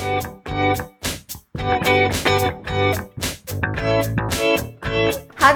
Thank you.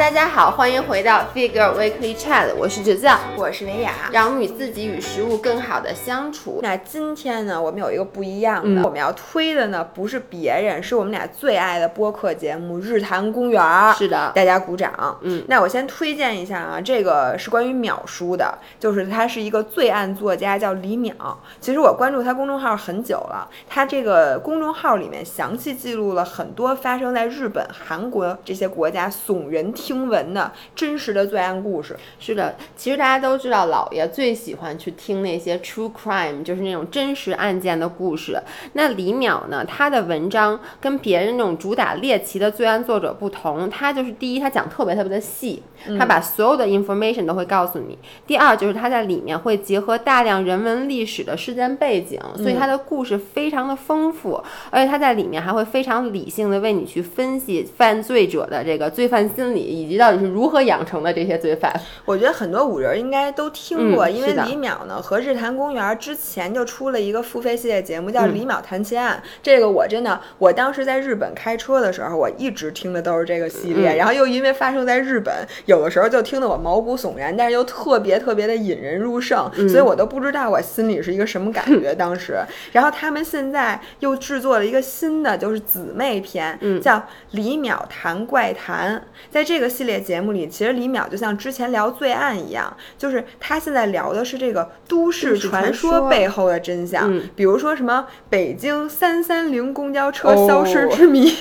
大家好，欢迎回到 Figure Weekly Chat，我是芷子，我是维雅，让我们与自己与食物更好的相处。那今天呢，我们有一个不一样嗯的，我们要推的呢不是别人，是我们俩最爱的播客节目《日坛公园》。是的，大家鼓掌。嗯，那我先推荐一下啊，这个是关于淼叔的，就是他是一个罪案作家，叫李淼。其实我关注他公众号很久了，他这个公众号里面详细记录了很多发生在日本、韩国这些国家耸人听闻的真实的罪案故事。是的，其实大家都知道，老爷最喜欢去听那些 true crime，就是那种真实案件的故事。那李淼呢，他的文章跟别人那种主打猎奇的罪案作者不同，他就是第一，他讲特别特别的细，他把所有的 information 都会告诉你；第二，就是他在里面会结合大量人文历史的事件背景，所以他的故事非常的丰富，而且他在里面还会非常理性的为你去分析犯罪者的这个罪犯心理，以及到底是如何养成的这些罪犯。我觉得很多五人应该都听过，因为李淼呢和日坛公园之前就出了一个付费系列节目，叫《嗯李淼谈奇案》。这个我真的，我当时在日本开车的时候，我一直听的都是这个系列，嗯然后又因为发生在日本，有的时候就听得我毛骨悚然，但是又特别特别的引人入胜，嗯所以我都不知道我心里是一个什么感觉 当时。然后他们现在又制作了一个新的，就是姊妹篇，嗯叫《李淼谈怪谈》。在这个系列节目里，其实李淼就像之前聊罪案一样，就是他现在聊的是这个都市传传说说背后的真相，嗯比如说什么北京三三零公交车哦消失之谜。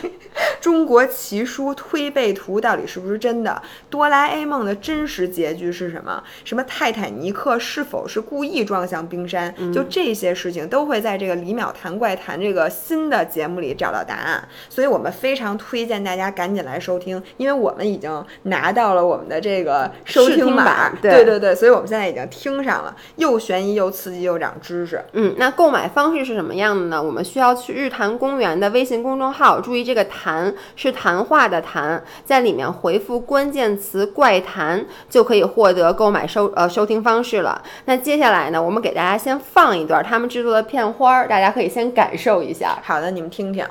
中国奇书推背图到底是不是真的？哆啦 A 梦的真实结局是什么？什么泰坦尼克是否是故意撞向冰山？嗯就这些事情都会在这个李淼谈怪谈这个新的节目里找到答案。所以我们非常推荐大家赶紧来收听，因为我们已经拿到了我们的这个收听码版。对对对对，所以我们现在已经听上了，又悬疑又刺激又长知识。嗯，那购买方式是什么样的呢？我们需要去日坛公园的微信公众号，注意这个“谈”是谈话的“谈”，在里面回复关键词“怪谈”就可以获得购买收呃收听方式了。那接下来呢，我们给大家先放一段他们制作的片花儿，大家可以先感受一下。好的，你们听听。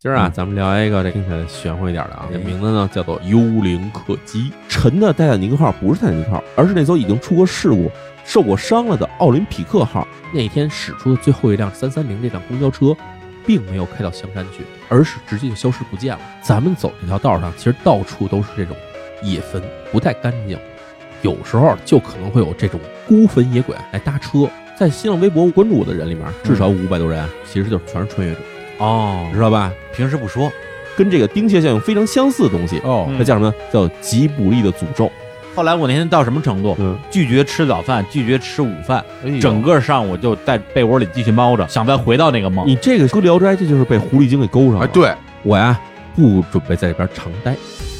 今儿啊，咱们聊一个这听起来玄乎一点的啊，这名字呢叫做“幽灵客机”。沉的泰坦尼克号不是泰坦尼克号，而是那艘已经出过事故、受过伤了的奥林匹克号。那天驶出的最后一辆三三零这辆公交车，并没有开到香山去，而是直接就消失不见了。咱们走这条道上，其实到处都是这种野坟，不太干净。有时候就可能会有这种孤坟野鬼来搭车。在新浪微博关注我的人里面，至少五百多人，其实就是全是穿越者，哦，知道吧？平时不说跟这个丁蟹效应非常相似的东西。哦它叫什么？叫吉卜力的诅咒。后来我那天到什么程度？嗯，拒绝吃早饭，拒绝吃午饭，哎呦整个上午就在被窝里继续猫着，想再回到那个梦。你这个搁《聊斋》，这就是被狐狸精给勾上了。哎，，对，我呀不准备在这边常待。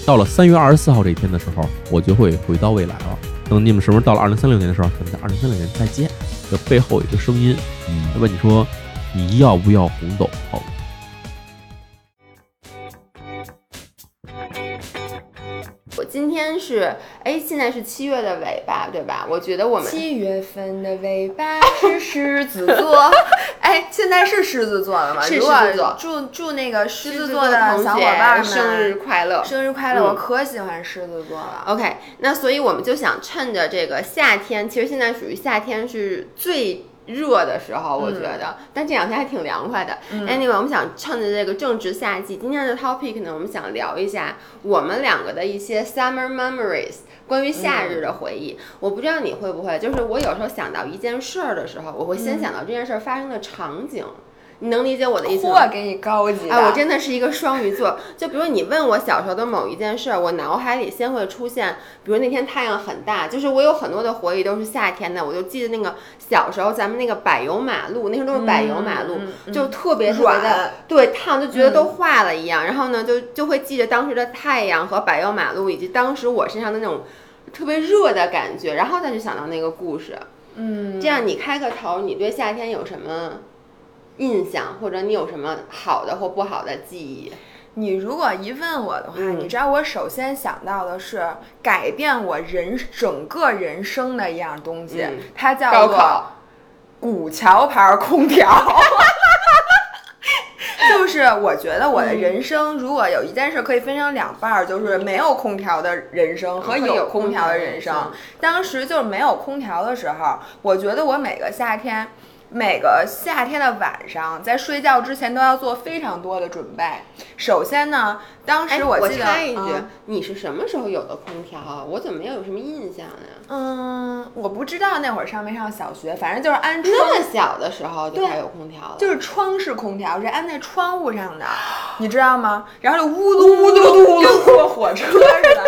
到了三月二十四号这一天的时候，我就会回到未来了。等你们什么时候到了二零三六年的时候，咱们在二零三六年再见。这背后有一个声音嗯，问你说，你要不要红豆泡？我今天是哎，现在是七月的尾巴，对吧？我觉得我们七月份的尾巴 是狮子座，哎，现在是狮子座了吗？是狮子座祝祝那个狮狮子子座的同小伙伴们生日快乐！生日快乐！嗯我可喜欢狮子座了。OK，那所以我们就想趁着这个夏天，其实现在属于夏天是最热的时候，我觉得，但这两天还挺凉快的。Anyway，我们想趁着这个正值夏季，今天的 topic 呢，我们想聊一下我们两个的一些 summer memories。关于夏日的回忆，我不知道你会不会，就是我有时候想到一件事儿的时候，我会先想到这件事儿发生的场景。你能理解我的意思吗？嚯，给你高级的！哎，我真的是一个双鱼座。就比如你问我小时候的某一件事儿，我脑海里先会出现，比如那天太阳很大，就是我有很多的回忆都是夏天的。我就记得那个小时候咱们那个柏油马路，那时候都是柏油马路，嗯嗯就特别特别的软对烫，就觉得都化了一样。然后呢，就就会记着当时的太阳和柏油马路，以及当时我身上的那种特别热的感觉，然后再去想到那个故事。嗯，这样你开个头，你对夏天有什么印象，或者你有什么好的或不好的记忆？你如果一问我的话，嗯你知道我首先想到的是改变我人整个人生的一样东西，嗯它叫做古桥牌空调。就是我觉得我的人生如果有一件事可以分成两半儿，就是没有空调的人生和和有有空调的人生。当时就是没有空调的时候，我觉得我每个夏天。每个夏天的晚上，在睡觉之前都要做非常多的准备。首先呢，当哎，时我记得，插一句嗯，你是什么时候有的空调啊？我怎么没有什么印象呢？嗯，我不知道那会儿上没上小学，反正就是安窗，那么小的时候就开始有空调了，就是窗式空调，是安在窗户上的，你知道吗？然后就呜噜呜噜噜，跟坐火车似的。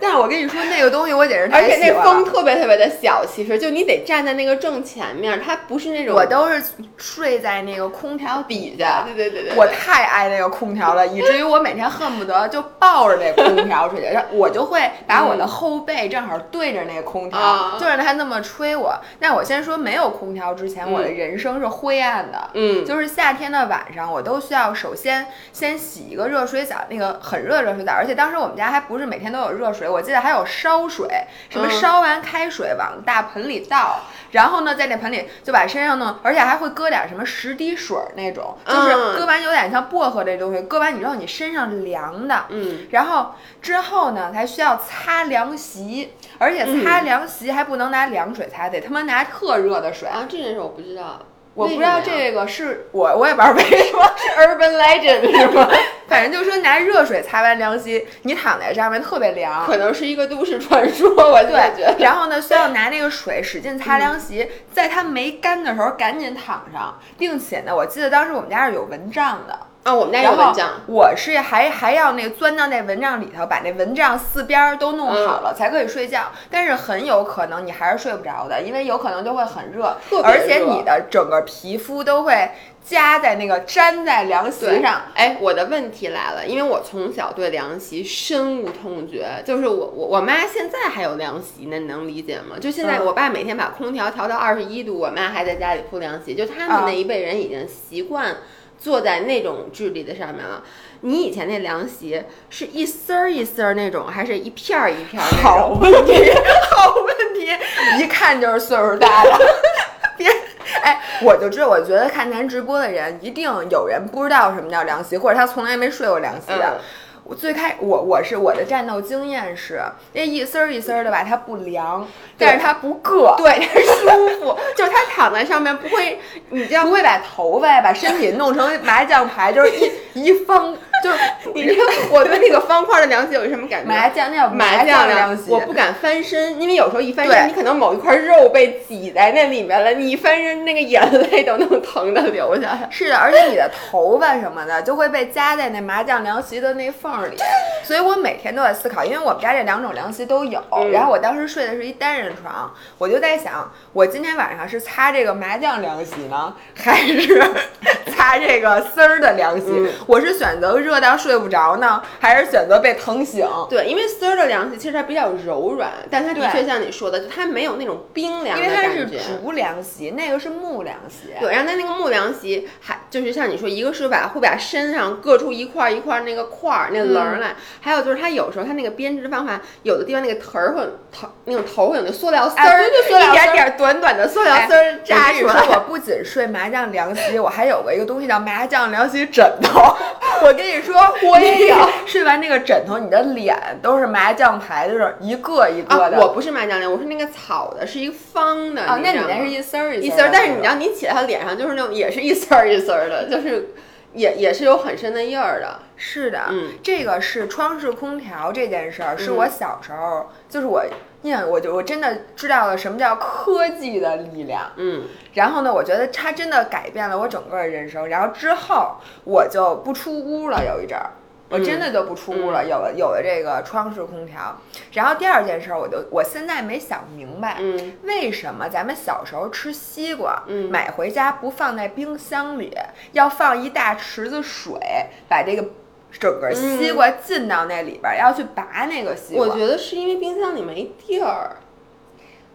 但是我跟你说，那个东西我简直而且那。风特别特别的小，其实就你得站在那个正前面，它不是那种我都是睡在那个空调底下，对对对对，我太爱那个空调了，以至于我每天恨不得就抱着那空调睡觉，我就会把我的后背正好对着那个空调，啊。就让他那么吹我。那我先说，没有空调之前，我的人生是灰暗的。嗯，就是夏天的晚上，我都需要首先先洗一个热水澡，那个很热的热水澡，而且当时我们家还不是每天都有热水，我记得还有烧水，什么嗯。烧完开水往大盆里倒，然后呢在那盆里就把身上弄，而且还会搁点什么十滴水儿那种，就是嗯搁完有点像薄荷这东西，搁完你之后你身上凉的，嗯，然后之后呢，才需要擦凉席，而且嗯擦凉席还不能拿凉水擦，得他妈拿特热的水。啊，这件事我不知道，我不知道这个是我，我也不知道为什么，是 urban legend 是吗？反正就说拿热水擦完凉席，你躺在上面特别凉。可能是一个都市传说，我就觉对，得。然后呢，需要拿那个水使劲擦凉席，在它没干的时候赶紧躺上，并且呢，我记得当时我们家是有蚊帐的，啊，我们家有蚊帐，我是还还要那个钻到那蚊帐里头，把那蚊帐四边儿都弄好了、才可以睡觉。但是很有可能你还是睡不着的，因为有可能就会很热，而且你的整个皮肤都会夹在那个粘在凉席上。哎，我的问题来了，因为我从小对凉席深恶痛绝，就是我我我妈现在还有凉席呢，你能理解吗？就现在嗯我爸每天把空调调到二十一度，我妈还在家里铺凉席，就他们啊那一辈人已经习惯坐在那种质地的上面了。你以前那凉席是一丝儿一丝儿那种，还是一片儿一片儿那好？问题，好问题，一看就是岁数大的。别，哎，我就知道，我觉得看咱直播的人，一定有人不知道什么叫凉席，或者他从来没睡过凉席的。嗯我最开我我是我的战斗经验是，那一丝儿一丝儿的吧，它不凉，但是它不硌，对，它舒服，就是它躺在上面不会，你这样不会把头发把身体弄成麻将牌，就是一 一方，就是 你知道我对那个方块的凉席有什么感觉？麻将那叫麻将将凉席，我不敢翻身，因为有时候一翻身，你可能某一块肉被挤在那里面了，你一翻身，那个眼泪都能疼的流下来。是的，而且你的头发什么的就会被夹在那麻将凉席的那缝儿里，所以我每天都在思考，因为我们家这两种凉席都有。嗯然后我当时睡的是一单人床，我就在想，我今天晚上是擦这个麻将凉席呢，还是 擦这个丝儿的凉席？嗯我是选择热到睡不着呢，还是选择被疼醒？对，因为丝儿的凉席其实它比较柔软，但它的确像你说的，就它没有那种冰凉的因为它是。竹凉席，那个是木凉席。对，然后它那个木凉席还就是像你说，一个是把会把身上硌出一块儿一块儿那个块儿那棱儿来，还有就是它有时候它那个编织方法，有的地方那个头儿会有头那种头会有那塑料丝儿，哎一点点儿短短的塑料哎丝儿扎出来。我我不仅睡麻将凉席，我还有过一个东西叫麻将凉席枕头。我跟你说，我也有。睡完那个枕头，你的脸都是麻将牌，就是一个一个啊，的。我不是麻将脸，我是那个草的，是一个方的。啊，那你那是一丝儿一丝儿，但是你知道，你起来它脸上就是那种也是一丝儿一丝儿的，就是也也是有很深的印儿的。是的，嗯这个是窗式空调这件事儿，是嗯我小时候，就是我印象，我就我真的知道了什么叫科技的力量。嗯，然后呢，我觉得它真的改变了我整个人生。然后之后我就不出屋了，有一阵儿。我真的就不出屋了，有了有了这个窗式空调。然后第二件事儿，我就我现在没想明白，嗯为什么咱们小时候吃西瓜，嗯买回家不放在冰箱里，要放一大池子水，把这个整个西瓜浸到那里边儿，要去拔那个西瓜。我觉得是因为冰箱里没地儿。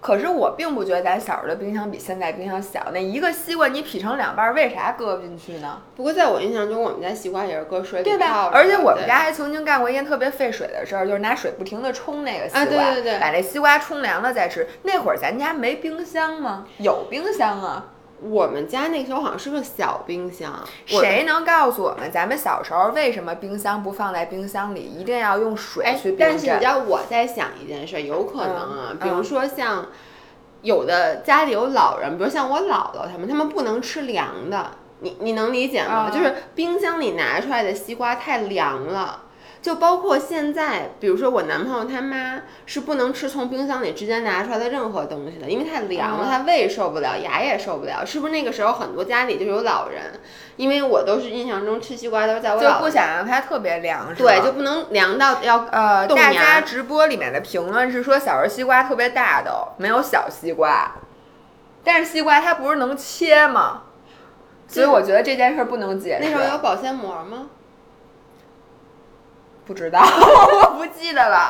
可是我并不觉得咱小时候的冰箱比现在冰箱小。那一个西瓜你劈成两半儿，为啥搁不进去呢？不过在我印象中，我们家西瓜也是搁水里对吧泡？着而且我们家还曾经干过一件特别费水的事儿，就是拿水不停的冲那个西瓜，啊对对对把那西瓜冲凉了再吃。那会儿咱家没冰箱吗？有冰箱啊。我们家那时候好像是个小冰箱，谁能告诉我们，咱们小时候为什么冰箱不放在冰箱里，一定要用水哎去，冰但是你知道我在想一件事，有可能啊，嗯比如说像有的家里有老人，比如像我姥姥他们，他们不能吃凉的，你你能理解吗？嗯。就是冰箱里拿出来的西瓜太凉了。就包括现在，比如说我男朋友他妈是不能吃从冰箱里直接拿出来的任何东西的，因为太凉了，嗯他胃受不了，牙也受不了。是不是那个时候很多家里就有老人？因为我都是印象中吃西瓜都是在我就不想让它特别凉，是吧对，就不能凉到要呃，大家直播里面的评论是说小时候西瓜特别大的哦，没有小西瓜，但是西瓜它不是能切吗？所以我觉得这件事儿不能解释。那时候有保鲜膜吗？不知道，我不记得了。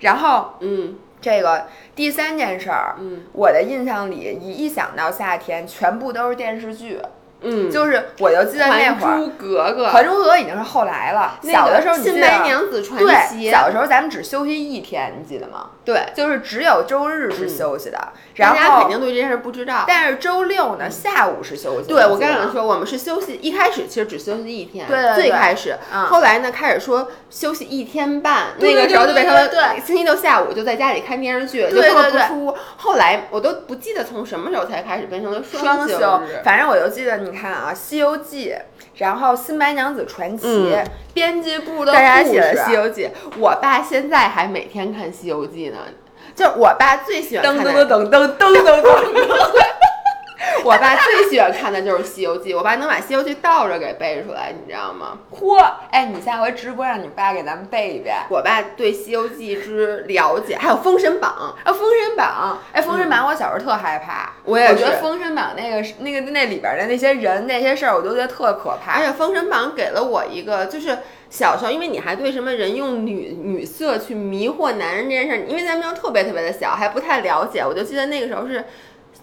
然后嗯这个第三件事儿，嗯我的印象里一一想到夏天，全部都是电视剧，嗯，就是我就记得那会儿。还珠格格》《还珠格格》已经是后来了，那个小的时候你记新得白娘子传对，奇，小时候咱们只休息一天，你记得吗？对，就是只有周日是休息的，大然家肯定对这件事不知道。但是周六呢下午是休息的。对，我刚想说，我们是休息，一开始其实只休息一天，对对对最开始，嗯后来呢开始说休息一天半，对那个时候就变成了对对对对星期六下午就在家里看电视剧，就对根本对对不出屋。后来我都不记得从什么时候才开始变成了双休。反正我就记得，你看啊，《西游记》，然后《新白娘子传奇》嗯编辑部的大家写的《西游记》，我爸现在还每天看《西游记》呢。就是我爸最喜欢噔看的，噔噔噔噔噔噔。我爸最喜欢看的就是《西游记》，我爸能把《西游记》倒着给背出来，你知道吗？嚯！哎，你下回直播让你爸给咱们背一遍。我爸对《西游记》之了解，还有《封神榜啊，《封神榜》哎，《封神榜》我小时候特害怕，我也我觉得《封神榜》那个是那个那里边的那些人那些事儿，我都觉得特可》，怕而。且《封神榜》给了我一个，就是小时候，因为你还对什么人用女女色去迷惑男人这件事儿，因为咱们又特别特别的小，还不太了解。我就记得那个时候是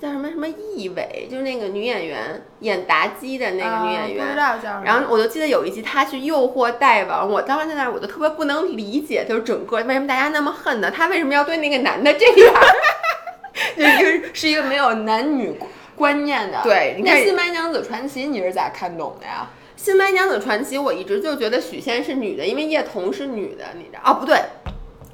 叫什么什么易伟，就是那个女演员演妲己的那个女演员。然后我就记得有一集，她去诱惑大王，我当时在那儿我就特别不能理解，就是整个为什么大家那么恨呢？她为什么要对那个男的这样？就是是一个没有男女观念的。对你看《新白娘子传奇》你是咋看懂的呀？《新白娘子传奇》，我一直就觉得许仙是女的，因为叶童是女的，你知道？哦，不对，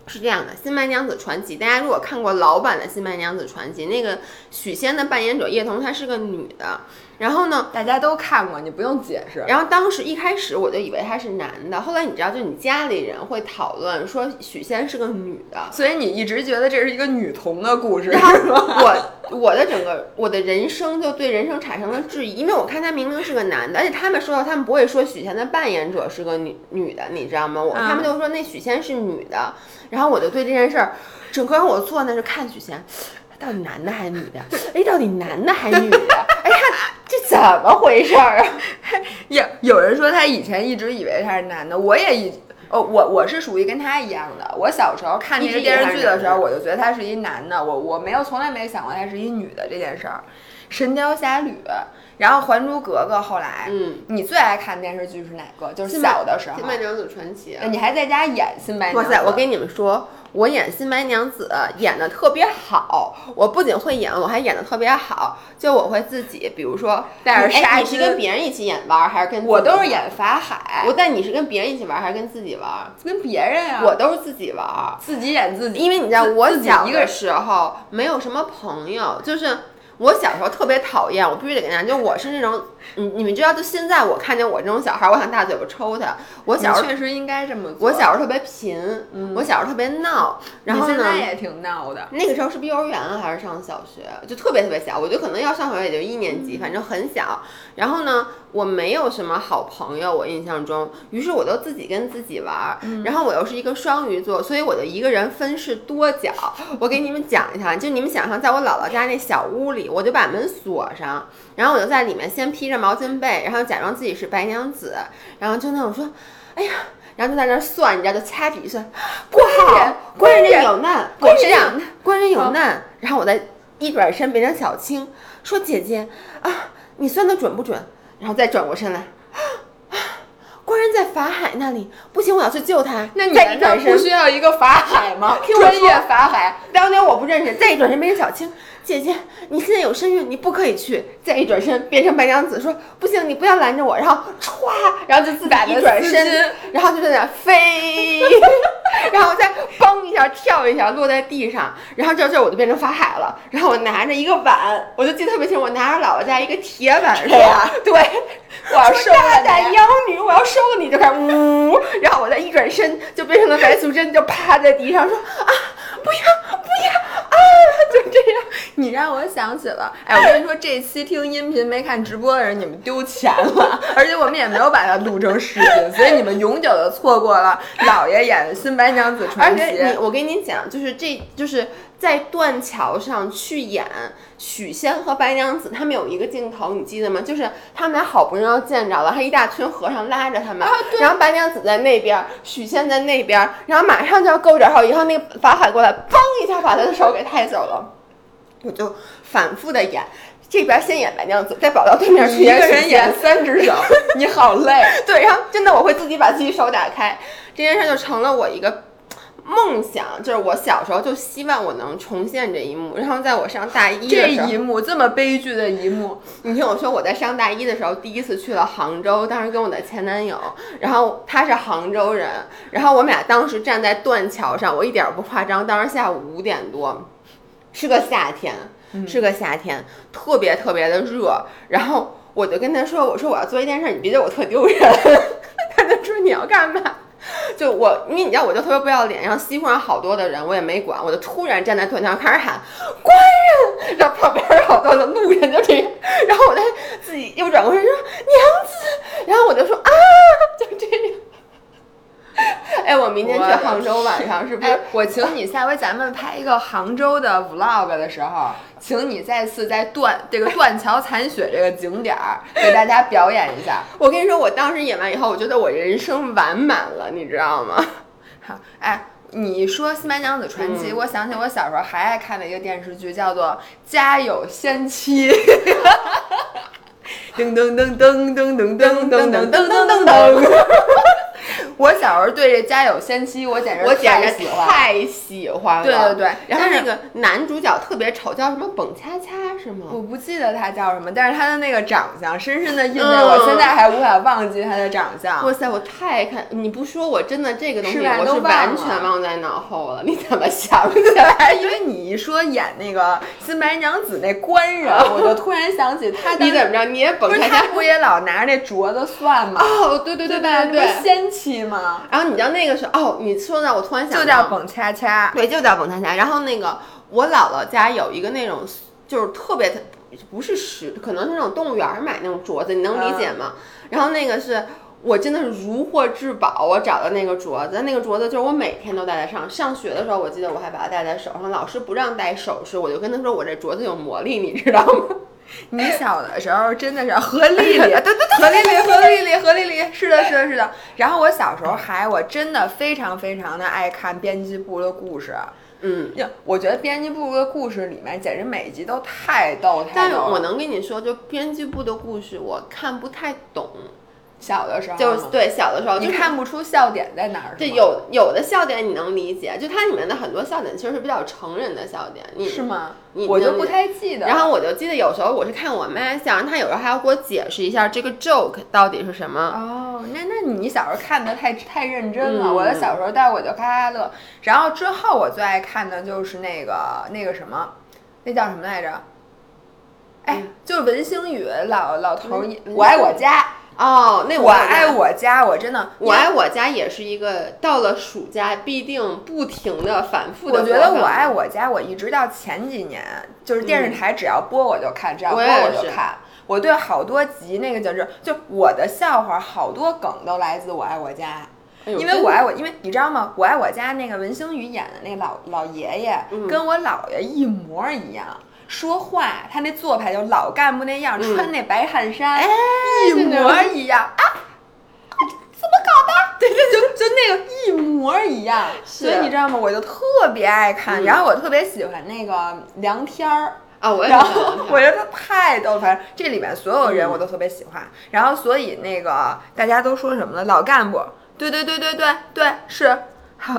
是这样的，《新白娘子传奇》，大家如果看过老版的《新白娘子传奇》，那个许仙的扮演者叶童她是个女的，然后呢，大家都看过，你不用解释。然后当时一开始我就以为他是男的，后来你知道，就你家里人会讨论说许仙是个女的，所以你一直觉得这是一个女童的故事？我我的整个我的人生就对人生产生了质疑，因为我看他明明是个男的，而且他们说到他们不会说许仙的扮演者是个女女的，你知道吗？我、嗯他们就说那许仙是女的，然后我就对这件事儿，整个我坐那是看许仙。他到底男的还是女的？哎，到底男的还是女的？哎，呀这怎么回事儿啊？有有人说他以前一直以为他是男的，我也一哦，我我是属于跟他一样的。我小时候看那个电视剧的时候，我就觉得他是一男的，我我没有从来没想过他是一女的这件事儿。神雕侠侣，然后《还珠格格》，后来，嗯，你最爱看电视剧是哪个？就是小的时候新，白娘子传奇》啊。你还在家演新白娘子。哇塞！我跟你们说，我演新白娘子演的特别好。我不仅会演，我还演的特别好。就我会自己，比如说哎带着纱巾你是跟别人一起演玩儿，还是跟我都是演法海，我但你是跟别人一起玩儿，还是跟自己玩儿？跟别人啊，我都是自己玩儿。自己演自己，因为你知道，我小的时候没有什么朋友，就是我小时候特别讨厌，我必须得跟大家，就我是那种，你你们知道，就现在我看见我这种小孩儿，我想大嘴巴抽他。我小时候，确实应该这么做。我小时候特别贫，我小时候特别闹，然后你现呢，在也挺闹的。那个时候是不是幼儿园啊还是上小学？就特别特别小，我觉得可能要上小学也就一年级，反正很小。然后呢，我没有什么好朋友，我印象中，于是我就自己跟自己玩儿。然后我又是一个双鱼座，所以我就一个人分饰多角。我给你们讲一下，就你们想象，在我姥姥家那小屋里，我就把门锁上，然后我就在里面先披着毛巾被，然后假装自己是白娘子，然后就那种说，哎呀。然后就在那儿算，你知道，就掐指一算，不好，官人有难，我是这样，官人有难。然后我再一转身变成小青，说姐姐啊，你算的准不准？然后再转过身来，啊，官人在法海那里，不行，我要去救他。那你难道不需要一个法海吗？听业法海。当年我不认识，再一转身变成小青姐姐，你现在有身孕，你不可以去。再一转身变成白娘子，说不行，你不要拦着我。然后歘，然后就自打一转身，然后就在那飞，然后再嘣一下跳一下落在地上，然后这这我就变成法海了。然后我拿着一个碗，我就记得特别清，我拿着姥姥家一个铁碗说，对，我要收大了你。胆妖女，我要收了你，就开始呜，然后我再一转身就变成了白素贞，就趴在地上说啊，不要不要啊，就这样。你让我想起了，哎，我跟你说，这期听音频没看直播的人，你们丢钱了，而且我们也没有把它录成视频，所以你们永久的错过了老爷演的《新白娘子传奇而且》。我跟你讲，就是这就是在断桥上去演许仙和白娘子，他们有一个镜头，你记得吗？就是他们俩好不容易要见着了，还一大群和尚拉着他们，然后白娘子在那边，许仙在那边，然后马上就要够着后，以后那个法海过来，嘣一下把他的手给抬走了。我就反复的演，这边先演白娘子，再跑到对面去一个人演三只手，你好累。对，然后真的我会自己把自己手打开，这件事就成了我一个梦想，就是我小时候就希望我能重现这一幕。然后在我上大一这一，幕这么悲剧的一幕，你听我说，我在上大一的时候第一次去了杭州，当时跟我的前男友，然后他是杭州人，然后我们俩当时站在断桥上，我一点儿不夸张，当时下午五点多，是个夏天，是个夏天，特别特别的热，然后我就跟他说，我说我要做一件事，你别觉得我特丢人，他就说你要干嘛？就我，因为你知道，我就特别不要脸，然后西湖上好多的人，我也没管，我就突然站在断桥上开始喊官人，然后旁边好多的路人就这样，然后我再自己又转过身说娘子，然后我就说啊，就这样。哎，我明天去杭州晚上是不是哎？，我请你下回咱们拍一个杭州的 vlog 的时候，请你再次在断这个断桥残雪这个景点儿给大家表演一下。我跟你说，我当时演完以后，我觉得我人生完满了，你知道吗？好，哎，你说《新白娘子传奇》嗯我想起我小时候还爱看的一个电视剧，叫做《家有仙妻》。噔 噔噔噔噔噔噔噔噔噔噔噔噔。我小时候对这《家有仙妻》，我简直我简直太喜欢。太喜欢了。对对对然后那个男主角特别丑，叫什么蹦恰恰是吗？我不记得他叫什么，但是他的那个长相深深的印在我现在还无法忘记他的长相。哇塞，我太爱看！你不说，我真的这个东西是我是都完全忘在脑后了。你怎么想 起来？哎，因为你一说演那个新白娘子那官人，我就突然想起他你怎么着？你也蹦不是恰恰？他不也老拿着那镯子算吗？哦，对对对吧？对对。仙妻吗？然后你知道那个时候，哦，你说到我突然想到就叫蹦恰恰。对，就叫蹦恰恰。然后那个我姥姥家有一个那种，就是特别不是石，可能是那种动物园儿买那种镯子，你能理解吗？然后那个是。我真的是如获至宝，我找的那个镯子，那个镯子就是我每天都戴在上。上学的时候，我记得我还把它戴在手上，老师不让戴首饰，我就跟他说我这镯子有魔力，你知道吗？你小的时候真的是何丽丽，对 对对，何丽丽，何丽丽，何丽丽，是的，是的，是的。然后我小时候还，我真的非常非常的爱看编辑部的故事。嗯，呀，我觉得编辑部的故事里面简直每一集都太逗太但是。我能跟你说，就编辑部的故事我看不太懂，小的时候就是对小的时候你就看不出笑点在哪儿，对，有有的笑点你能理解，就它里面的很多笑点其实是比较成人的笑点，你是？吗？你我就不太记得。然后我就记得有时候我是看我妈笑，然后她有时候还要给我解释一下这个 joke 到底是什么。哦，那那你小时候看的太太认真了。嗯我的小时候带我就哈哈乐，然后之后我最爱看的就是那个那个什么，那叫什么来着？哎，就是文星宇老老头儿，我爱我家，哦，那我爱我。家，我真的，我爱我家也是一个到了暑假必定不停的反复的。我觉得我爱我家，我一直到前几年，就是电视台只要播我就看，只要播我就看。我对好多集那个就是，就我的笑话好多梗都来自我爱我家。因为我爱我，因为你知道吗？我爱我家那个文星宇演的那老老爷爷，嗯跟我姥爷一模一样。说话，他那做派就老干部那样，嗯穿那白汗衫，哎一模一样啊！怎么搞的？对对，就就那个一模一样。所以你知道吗？我就特别爱看，嗯然后我特别喜欢那个梁天儿。啊，我也然后我觉得他太逗了，反正这里面所有人我都特别喜欢。然后所以那个大家都说什么呢？老干部，对对对对对对，是好。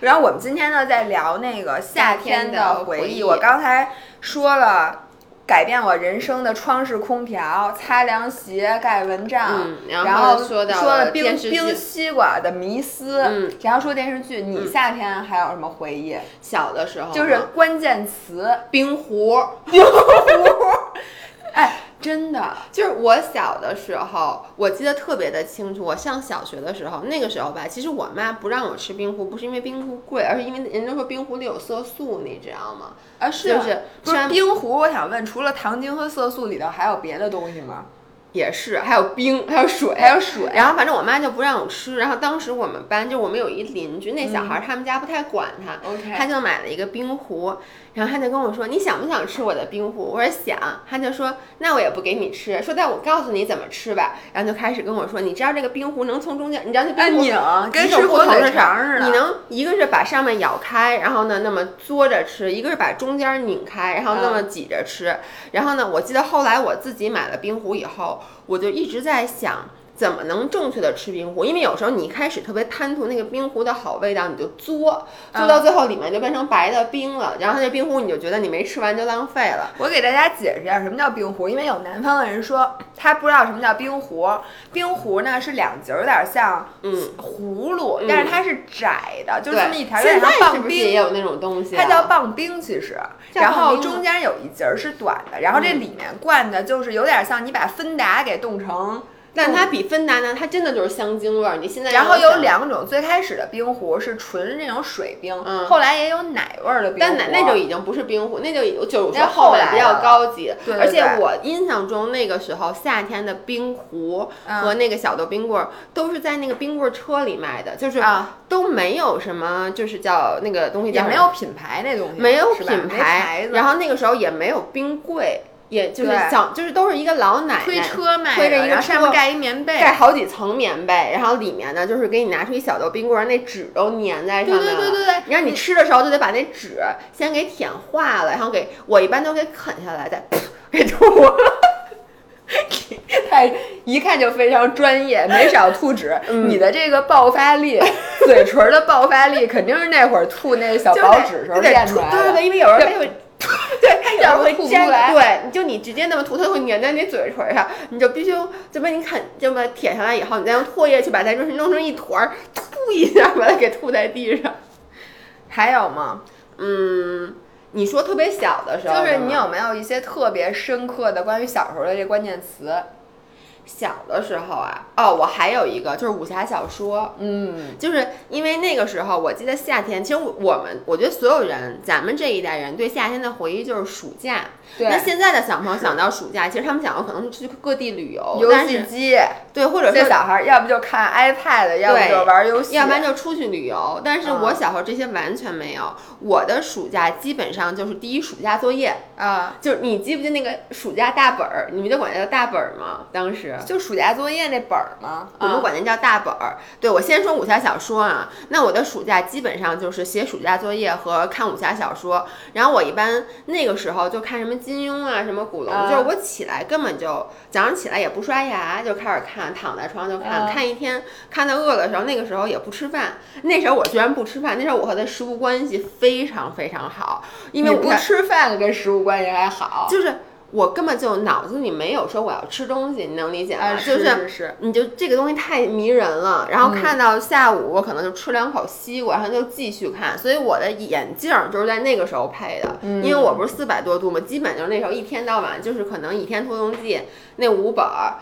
然后我们今天呢在聊那个夏天的回忆。我刚才说了。改变我人生的窗式空调、擦凉鞋、盖蚊帐，嗯然然后后说到了冰冰西瓜的迷思，嗯然后说电视剧。你夏天还有什么回忆？小的时候就是关键词冰壶，冰壶，哎，真的，就是我小的时候，我记得特别的清楚。我上小学的时候，那个时候吧，其实我妈不让我吃冰壶，不是因为冰壶贵，而是因为人家说冰壶里有色素，你知道吗？啊是就是不是冰壶？我想问，除了糖精和色素里头，还有别的东西吗？也是，还有冰，还有水，还有水然后反正我妈就不让我吃。然后当时我们班就我们有一邻居，那小孩儿他们家不太管他，他就买了一个冰壶，然后他就跟我说：“你想不想吃我的冰壶？”我说想。他就说：“那我也不给你吃，说但我告诉你怎么吃吧。”然后就开始跟我说：“你知道这个冰壶能从中间，你知道那冰壶按拧跟吃火腿肠似的你能一个是把上面咬开，然后呢那么嘬着吃；一个是把中间拧开，然后那么挤着吃。然后呢，我记得后来我自己买了冰壶以后，我就一直在想。怎么能正确的吃冰壶？因为有时候你一开始特别贪图那个冰壶的好味道，你就嘬，嘬到最后里面就变成白的冰了，然后那冰壶你就觉得你没吃完就浪费了。我给大家解释一下什么叫冰壶，因为有南方的人说他不知道什么叫冰壶。冰壶呢是两节儿，有点像嗯葫芦，嗯但是它是窄的，就对，这么一条，有点现在像棒是不是也冰。有那种东西、啊？它叫棒冰，其实，然后中间有一节儿是短的，然后这嗯里面灌的就是有点像你把芬达给冻成但它比芬达呢，它真的就是香精味儿。你现在然后有两种，最开始的冰壶是纯那种水冰，嗯后来也有奶味儿的冰壶。但奶那就已经不是冰壶，那就已经就是那说后面后来比较高级。对对而且我印象中那个时候夏天的冰壶嗯和那个小的冰棍儿都是在那个冰棍儿车里卖的，就是啊都没有什么就是叫那个东西也叫没有品牌那东西，没有品牌牌，然后那个时候也没有冰柜。也就是对想，就是都是一个老奶奶推车卖，推着一个然后上面车盖一棉被，盖好几层棉被，然后里面呢就是给你拿出一小兜冰棍儿，那纸都粘在上面了。对对对对对然后你吃的时候就得把那纸先给舔化了，然后给我一般都给啃下来，再噗给吐了。太一看就非常专业，没少吐纸。嗯你的这个爆发力，嘴唇的爆发力，肯定是那会儿吐那小薄纸时候练出来的。对对对，因为有时候它就会。对，它有时候会粘出来对，你就你直接那么涂，它会粘在你嘴唇上，你就必须这么你啃这么舔下来以后，你再用唾液去把它就是弄成一团儿，吐一下把它给吐在地上。还有吗？嗯，你说特别小的时候，就是你有没有一些特别深刻的关于小时候的这关键词？小的时候啊，哦，我还有一个就是武侠小说，嗯，就是因为那个时候，我记得夏天，其实我我们，我觉得所有人，咱们这一代人对夏天的回忆就是暑假。对。那现在的小朋友想到暑假，其实他们想到可能是去各地旅游，游戏机，对，或者说小孩儿要不就看 iPad，要不就玩游戏，要不然就出去旅游。但是我嗯。小时候这些完全没有，我的暑假基本上就是第一暑假作业，啊，就是你记不记得那个暑假大本儿？你们就管它叫大本儿吗？当时。就暑假作业那本儿吗，我们啊管那叫大本儿。对我先说武侠小说啊，那我的暑假基本上就是写暑假作业和看武侠小说。然后我一般那个时候就看什么金庸啊，什么古龙，啊就是我起来根本就早上起来也不刷牙就开始看，躺在床上就看，啊看一天，看到饿的时候，那个时候也不吃饭。那时候我居然不吃饭，那时候我和他食物关系非常非常好，因为你不吃饭跟食物关系还好，就是。我根本就脑子里没有说我要吃东西，你能理解吗？啊就是你就这个东西太迷人了，然后嗯看到下午我可能就吃两口西瓜，然后就继续看，所以我的眼镜儿就是在那个时候配的，嗯因为我不是四百多度嘛，基本就是那时候一天到晚就是可能《倚天屠龙记》那五本儿。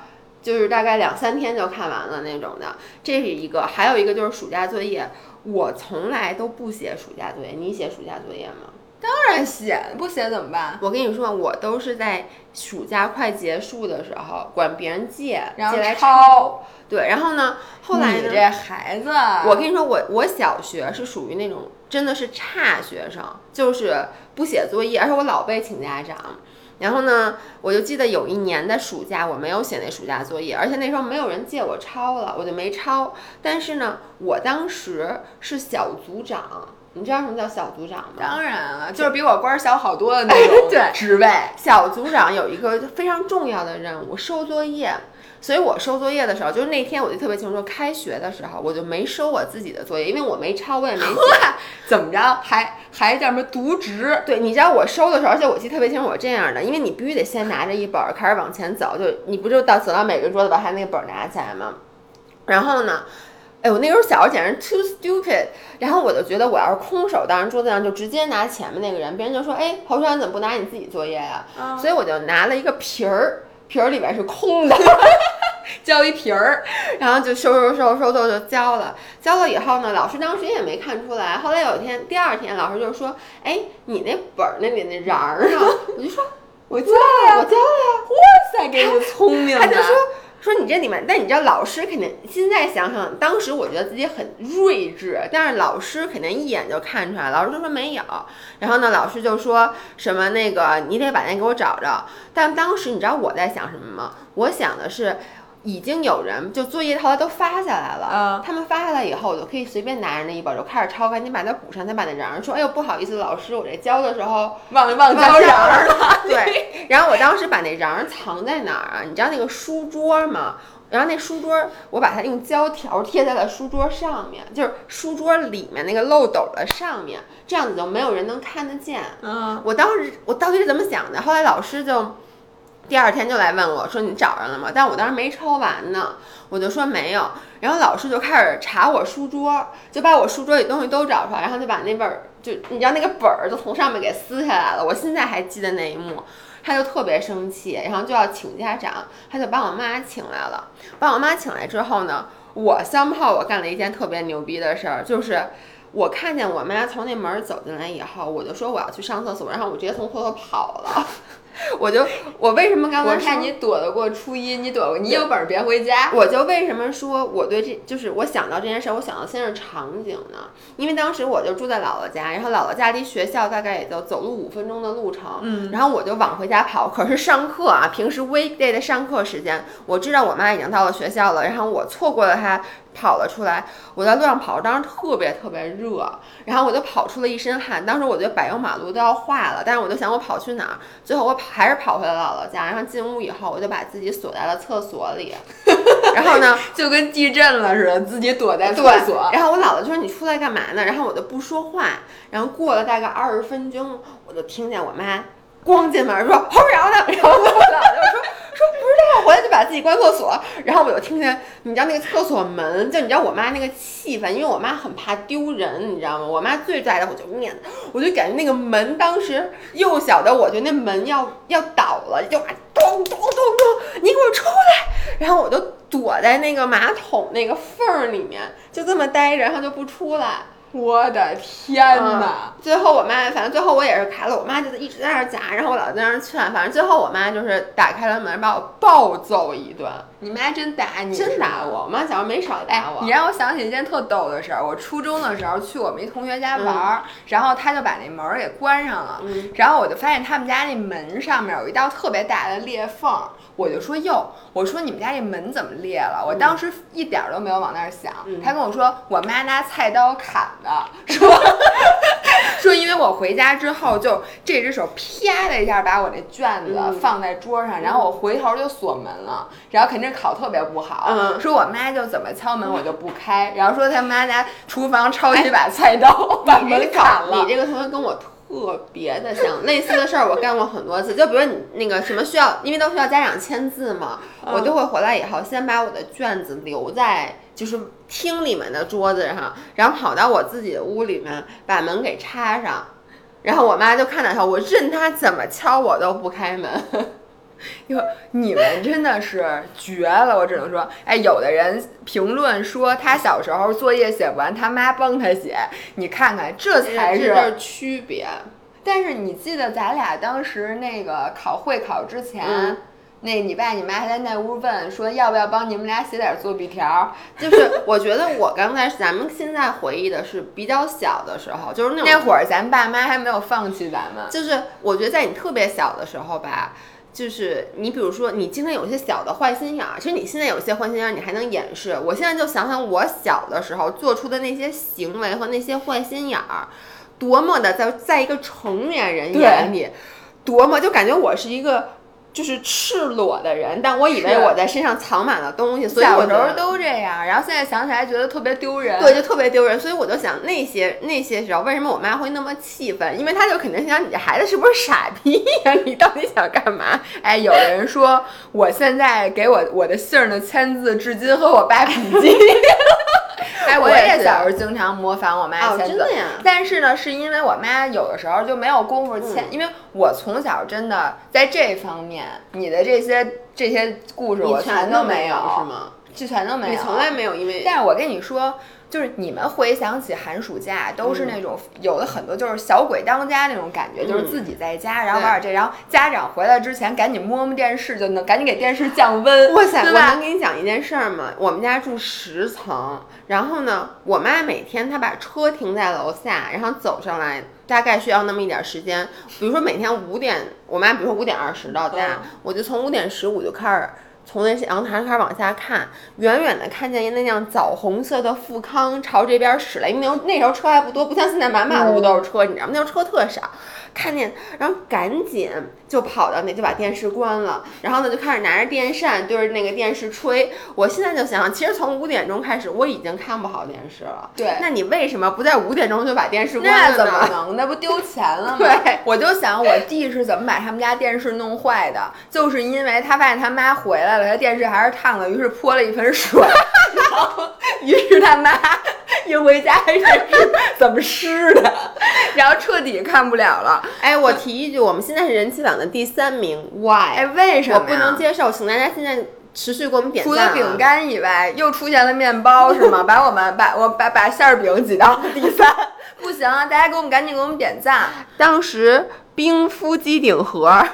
就是大概两三天就看完了那种的，这是一个，还有一个就是暑假作业，我从来都不写暑假作业，你写暑假作业吗？当然写，不写怎么办？我跟你说，我都是在暑假快结束的时候管别人借，然后借来抄。对，然后呢，后来呢？你这孩子，我跟你说，我我小学是属于那种真的是差学生，就是不写作业，而且我老被请家长。然后呢，我就记得有一年的暑假，我没有写那暑假作业，而且那时候没有人借我抄了，我就没抄。但是呢，我当时是小组长，你知道什么叫小组长吗？当然了，就是比我官儿小好多的那 种对职位。小组长有一个非常重要的任务，收作业。所以我收作业的时候，就是那天我就特别清楚，开学的时候我就没收我自己的作业，因为我没抄，我也没写。怎么着？还还叫什么渎职？对，你知道我收的时候，而且我记得特别清楚，我这样的，因为你必须得先拿着一本儿开始往前走，就你不就到走到每个桌子把他那个本儿拿起来吗？然后呢，哎，我那时候小时候简直 too stupid，然后我就觉得我要是空手到人桌子上就直接拿前面那个人，别人就说，哎，侯爽你怎么不拿你自己作业呀、啊所以我就拿了一个皮儿，皮儿里边是空的。交一瓶儿，然后就收收收收收就交了，交了以后呢，老师当时也没看出来。后来有一天，第二天老师就说：“哎，你那本儿那里那瓤儿呢？” 我就说我交了呀！我交了呀。哇塞，给你聪明的。他就说说你这里面，但你知道老师肯定现在想想，当时我觉得自己很睿智，但是老师肯定一眼就看出来，老师就说没有。然后呢，老师就说什么那个你得把那给我找着。但当时你知道我在想什么吗？我想的是。已经有人就作业后来都发下来了，嗯他们发下来以后，我就可以随便拿着那一本就开始抄，赶紧把它补上，再把那瓤儿说，哎呦不好意思，老师，我这交的时候忘了忘交瓤儿了。对，然后我当时把那瓤儿藏在哪儿啊？你知道那个书桌吗？然后那书桌，我把它用胶条贴在了书桌上面，就是书桌里面那个漏斗的上面，这样子就没有人能看得见。嗯，我当时我到底是怎么想的？后来老师就第二天就来问我说：“你找着了吗？”但我当时没抄完呢，我就说没有。然后老师就开始查我书桌，就把我书桌里东西都找出来，然后就把那本儿就你知道那个本儿就从上面给撕下来了。我现在还记得那一幕。他就特别生气，然后就要请家长，他就把我妈请来了。把我妈请来之后呢，我相炮我干了一件特别牛逼的事儿，就是我看见我妈从那门走进来以后，我就说我要去上厕所，然后我直接从后头跑了。我就我为什么刚才看你躲得过初一，你躲过，你有本事别回家。我就为什么说我对这就是我想到这件事儿，我想到先是场景呢？因为当时我就住在姥姥家，然后姥姥家离学校大概也就走路五分钟的路程，嗯然后我就往回家跑。可是上课啊，平时 weekday 的上课时间，我知道我妈已经到了学校了，然后我错过了她。跑了出来，我在路上跑，当时特别特别热，然后我就跑出了一身汗。当时我觉得柏油马路都要化了，但是我就想我跑去哪儿？最后我跑还是跑回了姥姥家，然后进屋以后，我就把自己锁在了厕所里。然后呢，就跟地震了似的，自己躲在厕所。然后我姥姥就说你出来干嘛呢？然后我就不说话。然后过了大概二十分钟，我就听见我妈咣进门说侯瑶呢。然后我姥姥就说说不知道，回来就把自己关厕所。然后我就听见你知道那个厕所门，就你知道我妈那个气氛，因为我妈很怕丢人，你知道吗？我妈最在的我就面子，我就感觉那个门当时幼小的我觉得那门要要倒了，就咚咚咚咚，你给我出来！然后我就躲在那个马桶那个缝儿里面，就这么待着，然后就不出来。我的天嗯哪！最后我妈，反正最后我也是开了，我妈就一直在那儿夹，然后我老在那儿劝，反正最后我妈就是打开了门，把我暴揍一顿，你妈真打你，真打我。我妈小时候没少哎打我。，你让我想起一件特逗的事儿。我初中的时候去我们一同学家玩儿，然后他就把那门儿给关上了，嗯然后我就发现他们家那门上面有一道特别大的裂缝，我就说哟，我说你们家这门怎么裂了？我当时一点儿都没有往那儿想，嗯他跟我说我妈拿菜刀砍的，说 说因为我回家之后就这只手啪的一下把我这卷子嗯放在桌上，然后我回头就锁门了，然后肯定考特别不好，嗯说我妈就怎么敲门我就不开，然后说他妈拿厨房抄起把菜刀、把门砍了。你这个同学跟我特别的像，类似的事儿我干过很多次。就比如你那个什么需要，因为都需要家长签字嘛，嗯我就会回来以后先把我的卷子留在就是厅里面的桌子上，然后跑到我自己的屋里面把门给插上。然后我妈就看到他，我任他怎么敲我都不开门。哟，你们真的是绝了，我只能说，哎，有的人评论说他小时候作业写不完，他妈帮他写，你看看，这才是。这区别。但是你记得咱俩当时那个考会考之前，嗯那你爸你妈还在那屋问说要不要帮你们俩写点作弊条？就是我觉得我刚才咱们现在回忆的是比较小的时候，就是那会儿咱爸妈还没有放弃咱们。就是我觉得在你特别小的时候吧，就是你比如说你经常有一些小的坏心眼儿，其实你现在有些坏心眼儿你还能掩饰。我现在就想想我小的时候做出的那些行为和那些坏心眼儿，多么的在在一个成年人眼里，多么就感觉我是一个。就是赤裸的人，但我以为我在身上藏满了东西，所以我小时候都这样，然后现在想起来觉得特别丢人。对，就特别丢人，所以我就想那些那些时候，为什么我妈会那么气愤？因为她就肯定想你这孩子是不是傻逼呀、你到底想干嘛？哎，有人说我现在给我我的姓儿的签字，至今和我爸笔记。哎，我我也小时候经常模仿我妈哦签字，真的呀但是呢，是因为我妈有的时候就没有功夫签，嗯因为我从小真的在这方面，你的这些这些故事我全都没有，是？吗？这全都没有，你从来没有因为但是我跟你说，就是你们回想起寒暑假，都是那种、有的很多就是小鬼当家那种感觉，就是自己在家，然后玩点这，然后家长回来之前赶紧摸摸电视，就能赶紧给电视降温。哇塞，我能给你讲一件事儿吗？我们家住十层，然后呢，我妈每天她把车停在楼下，然后走上来，大概需要那么一点时间。比如说每天五点，我妈比如说五点二十到家，嗯我就从五点十五就开始。从那些阳台上开始往下看，远远的看见一那辆枣红色的富康朝这边驶来，因为那时候那时候车还不多，不像现在满马路都是车，你知道吗？那时候车特少。看见，然后赶紧就跑到那就把电视关了，然后呢就开始拿着电扇对着那个电视吹。我现在就想想，其实从五点钟开始我已经看不好电视了。对那你为什么不在五点钟就把电视关那了呢？怎么能？那不丢钱了吗？对，我就想我弟是怎么把他们家电视弄坏的，就是因为他发现他妈回来了，他电视还是烫的，于是泼了一盆水，然后于是他妈一回家这是怎么湿的，然后彻底看不了了。哎，我提一句，我们现在是人气榜的第三名，why？哎，为什么我不能接受，请大家现在持续给我们点赞、啊。除了饼干以外，又出现了面包是吗？把我们把我把把馅儿饼挤到了第三，不行啊！大家给我们赶紧给我们点赞。当时冰敷机顶盒，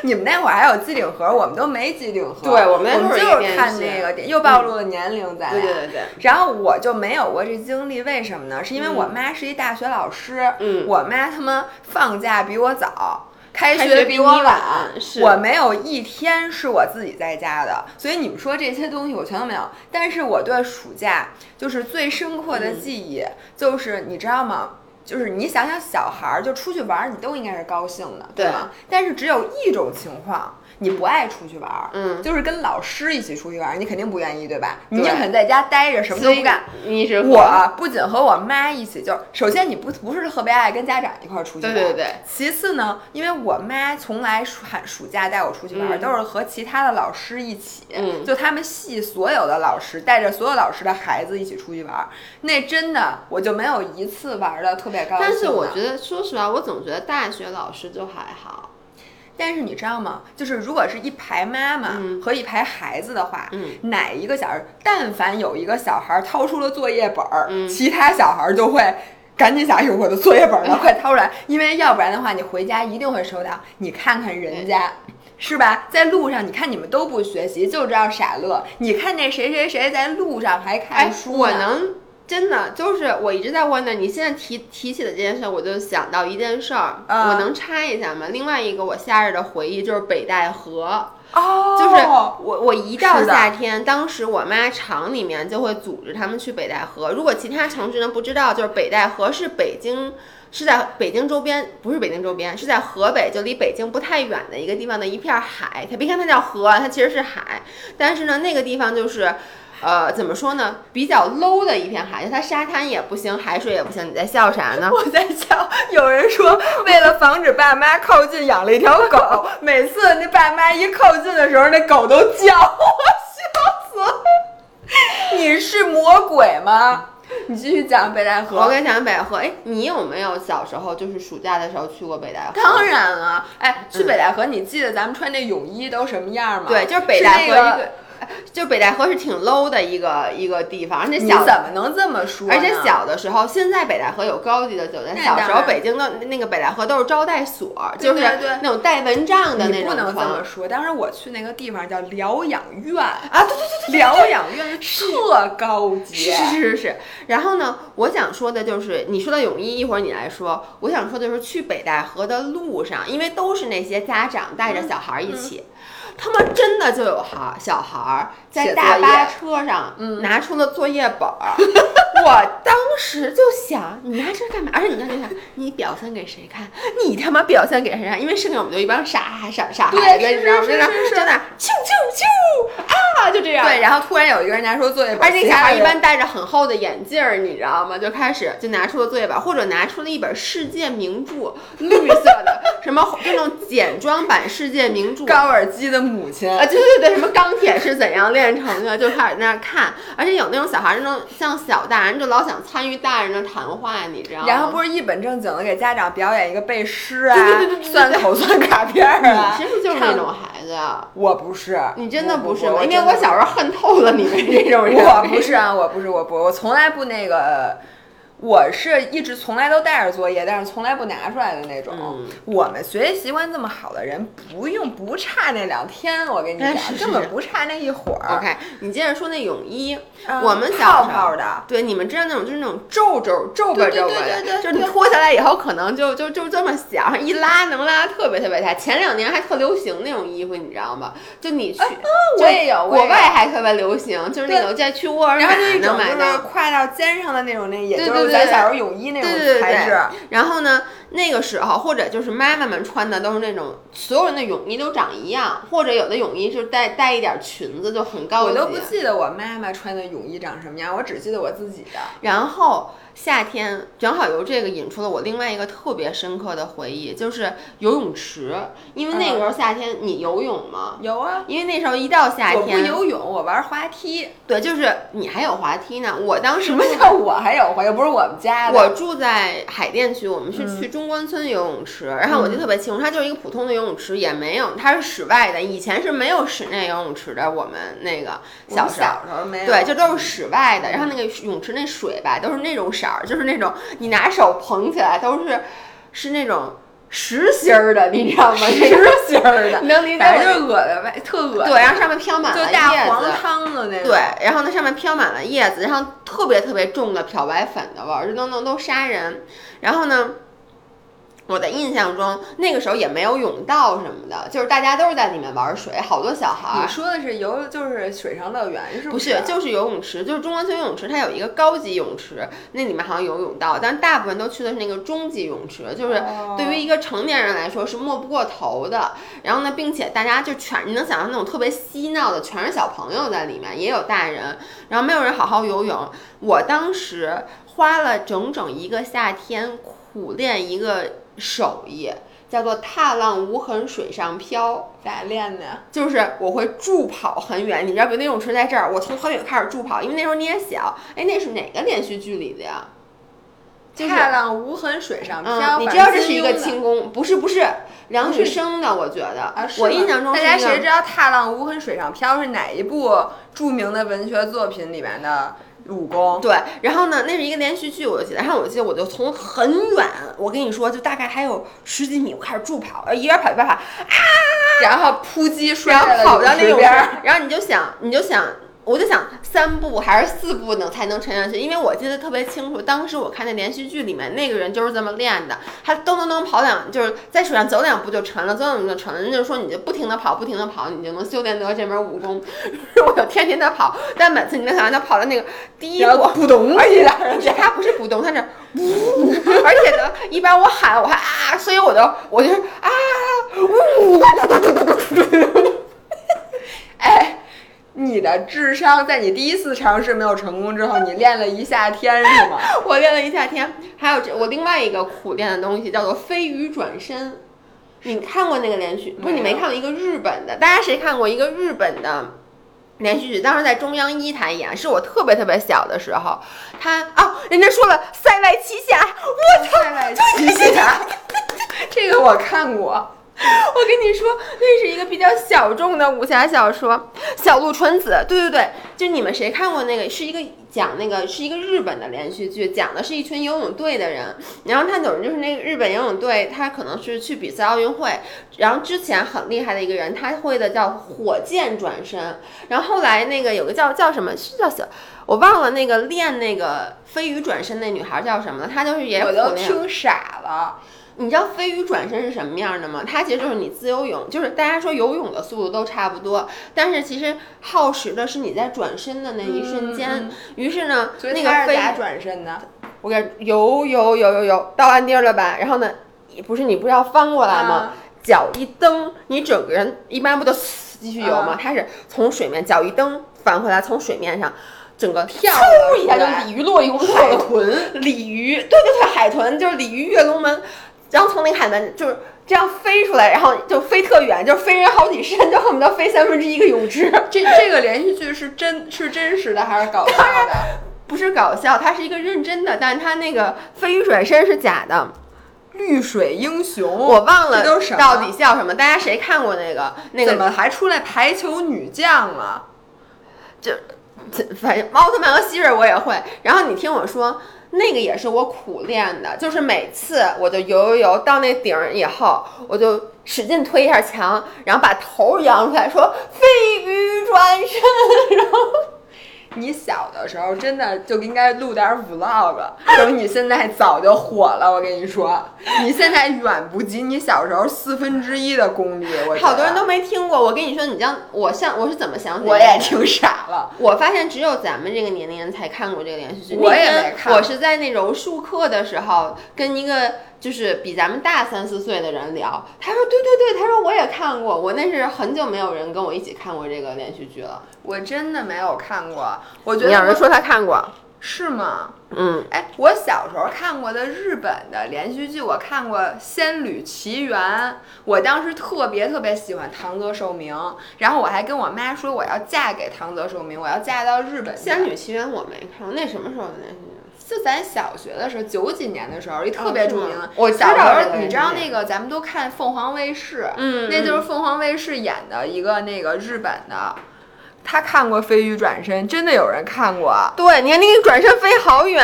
你们那会儿还有机顶盒，我们都没机顶盒。对我们就是看那个电，又暴露了年龄咱俩。对对对对。然后我就没有过这经历，为什么呢？是因为我妈是一大学老师，嗯我妈他妈放假比我早。开开学比我晚晚，是我没有一天是我自己在家的，所以你们说这些东西我全都没有。但是我对暑假就是最深刻的记忆，就是你知道吗？就是你想想，小孩儿就出去玩儿，你都应该是高兴的，对对吗？但是只有一种情况，你不爱出去玩儿，嗯就是跟老师一起出去玩儿，你肯定不愿意，对吧？你对宁肯在家待着，什么都不干。你是我不仅和我妈一起，就是首先你不不是特别爱跟家长一块儿出去玩，对对对。其次呢，因为我妈从来暑寒暑假带我出去玩，嗯都是和其他的老师一起，嗯就他们系所有的老师带着所有老师的孩子一起出去玩，那真的我就没有一次玩的特别高兴。但是我觉得，说实话，我总觉得大学老师就还好。但是你知道吗？就是如果是一排妈妈嗯和一排孩子的话，嗯哪一个小孩，但凡有一个小孩掏出了作业本儿，嗯其他小孩就会。赶紧想，哎呦，我的作业本儿呢，快掏出来！因为要不然的话，你回家一定会收到。你看看人家，是吧？在路上，你看你们都不学习，就知道傻乐。你看那谁谁谁在路上还哎看，书呢我能真的就是我一直在问的，你现在提提起的这件事儿，我就想到一件事儿，啊我能插一下吗？另外一个我夏日的回忆就是北戴河。哦，就是我，我一到夏天，当时我妈厂里面就会组织他们去北戴河。如果其他城市人不知道，就是北戴河是北京，是在北京周边，不是北京周边，是在河北，就离北京不太远的一个地方的一片海。它别看它叫河，它其实是海，但是呢，那个地方就是。呃，怎么说呢？比较 low 的一片海，就它沙滩也不行，海水也不行。你在笑啥呢？我在笑，有人说为了防止爸妈靠近，养了一条狗。每次那爸妈一靠近的时候，那狗都叫，我笑死了。你是魔鬼吗？你继续讲北戴河。我跟你讲北戴河，哎，你有没有小时候就是暑假的时候去过北戴河？当然了，哎，去北戴河，你记得咱们穿那泳衣都什么样吗？对，就是北戴河一个就北戴河是挺 low 的一个一个地方，而且小怎么能这么说呢？而且小的时候，现在北戴河有高级的酒店，小时候北京的那个北戴河都是招待所，就是那种带蚊帐的那种你不能这么。说。当时我去那个地方叫疗养院啊，对对对对，疗养院特高级，是是是是是。然后呢，我想说的就是，你说的泳衣，一会儿你来说。我想说的就是，去北戴河的路上，因为都是那些家长带着小孩儿一起。他们真的就有孩小孩儿在大巴车上嗯拿出了作业本儿，我当时就想，你拿这干嘛？而且你看，你看，你表现给谁看？你他妈表现给谁看？因为剩下我们就一帮傻傻傻孩子，你知道吗？就在那儿是是在那儿啾啾啾啊，就这样。对，然后突然有一个人拿出作业本，而且小孩一般戴着很厚的眼镜儿，你知道吗？就开始就拿出了作业本，或者拿出了一本世界名著，绿色的，什么就那种简装版世界名著。高尔基的母亲啊，对对对，什么钢铁是怎样炼成的，就开始在那儿看，而且有那种小孩儿，那种像小大人，就老想参与大人的谈话，你知道吗？然后不是一本正经的给家长表演一个背诗啊，对对对对对对算口算卡片儿啊，你是不是就是那种孩子啊？我不是，你真的不是因为我小时候恨透了你们这种人。我不是啊，我不是，我不，我从来不那个。我是一直从来都带着作业，但是从来不拿出来的那种。嗯我们学习习惯这么好的人，不用不差那两天，我跟你讲，哎是是根本不差那一会儿。OK，你接着说那泳衣，嗯我们小泡时候泡的，对，你们知道那种就是那种皱皱皱巴对对皱巴的，对对对就是你脱下来以后可能就就就这么小，一拉能拉特别特别大。前两年还特流行那种衣服，你知道吗？就你去，就我也有我也有国外还特别流行，就是那种在去沃尔玛能买到。挎到肩上的那种，那也就对小时候泳衣那种材质。然后呢，那个时候或者就是妈妈们穿的都是那种所有人的泳衣都长一样，或者有的泳衣就带带一点裙子，就很高级。我都不记得我妈妈穿的泳衣长什么样，我只记得我自己的。然后夏天正好由这个引出了我另外一个特别深刻的回忆，就是游泳池。因为那个时候夏天你游泳吗？游啊，因为那时候一到夏天我不，游泳，我玩滑梯。对，就是你还有滑梯呢。我当时什么叫我还有滑？又不是我们家的。我住在海淀区，我们是嗯去中关村游泳池，然后我就特别清楚，它就是一个普通的游泳池，也没有，它是室外的，以前是没有室内游泳池的。我们那个小时候。小时候没有。对，就都是室外的，然后那个泳池那水吧，都是那种色儿，就是那种你拿手捧起来都是是那种实心儿的，你知道吗？实心儿的，能理解反正就是恶心呗，特恶心。对，然后上面飘满就了大黄叶子。汤的那种。对，然后那上面飘满了叶子，然后特别特别重的漂白粉的味儿，这都能都杀人。然后呢，我的印象中那个时候也没有泳道什么的，就是大家都是在里面玩水，好多小孩儿。你说的是游，就是水上乐园是不是？不是，就是游泳池，就是中关村游泳池，它有一个高级泳池，那里面好像有泳道，但大部分都去的是那个中级泳池，就是哦对于一个成年人来说是没不过头的。然后呢，并且大家就全，你能想象那种特别嬉闹的，全是小朋友在里面，也有大人，然后没有人好好游泳。我当时花了整整一个夏天苦练一个手艺，叫做踏浪无痕水上漂。咋练的呀？就是我会助跑很远，你知道，比如那泳池在这儿，我从很远开始助跑，因为那时候你也小。哎，那是哪个连续剧里的呀？就是踏浪无痕水上漂，嗯，你知道这是一个轻功，不是不是梁羽生的，我觉得。我印象中大家谁知道“踏浪无痕水上漂”是哪一部著名的文学作品里面的武功？对，然后呢，那是一个连续剧，我就记得。然后我记得我就从很远，我跟你说，就大概还有十几米，我开始助跑，呃一边跑一边跑，啊然后扑击摔然后跑到那边儿。，然后你就想，你就想，我就想三步还是四步能才能沉下去，因为我记得特别清楚，当时我看那连续剧里面那个人就是这么练的，他咚咚咚跑两，就是在水上走两步就沉了，走两步就沉了，人就说你就不停的跑，不停的跑，你就能修炼得这门武功。我就天天的跑，但每次你能想象他跑到那个第一步。扑咚，而且他不是不咚，他是呜，而且呢，一般我喊我还啊，所以我就我就啊呜，哎，你的智商在你第一次尝试没有成功之后，你练了一夏天是吗？我练了一夏天，还有这我另外一个苦练的东西叫做飞鱼转身。你看过那个连续？不是你没看过一个日本的？大家谁看过一个日本的连续剧？当时在中央一台演，是我特别特别小的时候。他啊，人家说了塞外奇侠，我操！塞外奇侠，这个我看过。我跟你说，那是一个比较小众的武侠小说，《小鹿纯子》。对对对，就你们谁看过那个？是一个讲那个是一个日本的连续剧，讲的是一群游泳队的人。然后他总就是那个日本游泳队，他可能是去比赛奥运会。然后之前很厉害的一个人，他会的叫火箭转身。然后后来那个有个叫叫什么？是叫小我忘了那个练那个飞鱼转身那女孩叫什么了？她就是也我都听傻了。你知道飞鱼转身是什么样的吗？它其实就是你自由泳，就是大家说游泳的速度都差不多，但是其实耗时的是你在转身的那一瞬间。嗯嗯于是呢，那个飞他是咋转身的？我给游游游游游到岸地儿了吧？然后呢，不是你不是要翻过来吗？啊脚一蹬，你整个人一般不都继续游吗？啊它是从水面脚一蹬翻回来，从水面上整个跳嗖一下就出来鲤鱼落一公特海豚，鲤鱼，对对对，海豚就是鲤鱼跃龙门，然后从那个海门就是这样飞出来，然后就飞特远，就飞人好几身，就恨不得飞三分之一个泳池。这这个连续剧是真是真实的还是搞笑的？不是搞笑，它是一个认真的，但是它那个飞鱼转身是假的，绿水英雄，我忘了到底叫什么。大家谁看过那个那个？怎么还出来排球女将了？这反正奥特曼和希瑞我也会。然后你听我说，那个也是我苦练的，就是每次我就游游游到那顶以后，我就使劲推一下墙，然后把头扬出来说飞鱼转身，然后你小的时候真的就应该录点 vlog，等你现在早就火了。我跟你说，你现在远不及你小时候四分之一的功力。我好多人都没听过。我跟你说，你像我像我是怎么想的？我也听傻了。我发现只有咱们这个年龄人才看过这个连续剧。我也没看我是在那柔术课的时候，跟一个就是比咱们大三四岁的人聊，他说对对对，他说我也看过。我那是很久没有人跟我一起看过这个连续剧了。我真的没有看过，我觉得我你要是说他看过，是吗？嗯，哎，我小时候看过的日本的连续剧，我看过《仙履奇缘》，我当时特别特别喜欢唐泽寿明，然后我还跟我妈说我要嫁给唐泽寿明，我要嫁到日本《。仙女奇缘》我没看过，那什么时候的连续剧？就咱小学的时候，九几年的时候，一特别著名的。我小时候，你知道那个咱们都看凤凰卫视，嗯那就是凤凰卫视演的一个那个日本的。他看过《飞鱼转身》，真的有人看过。对，你看那个转身飞好远。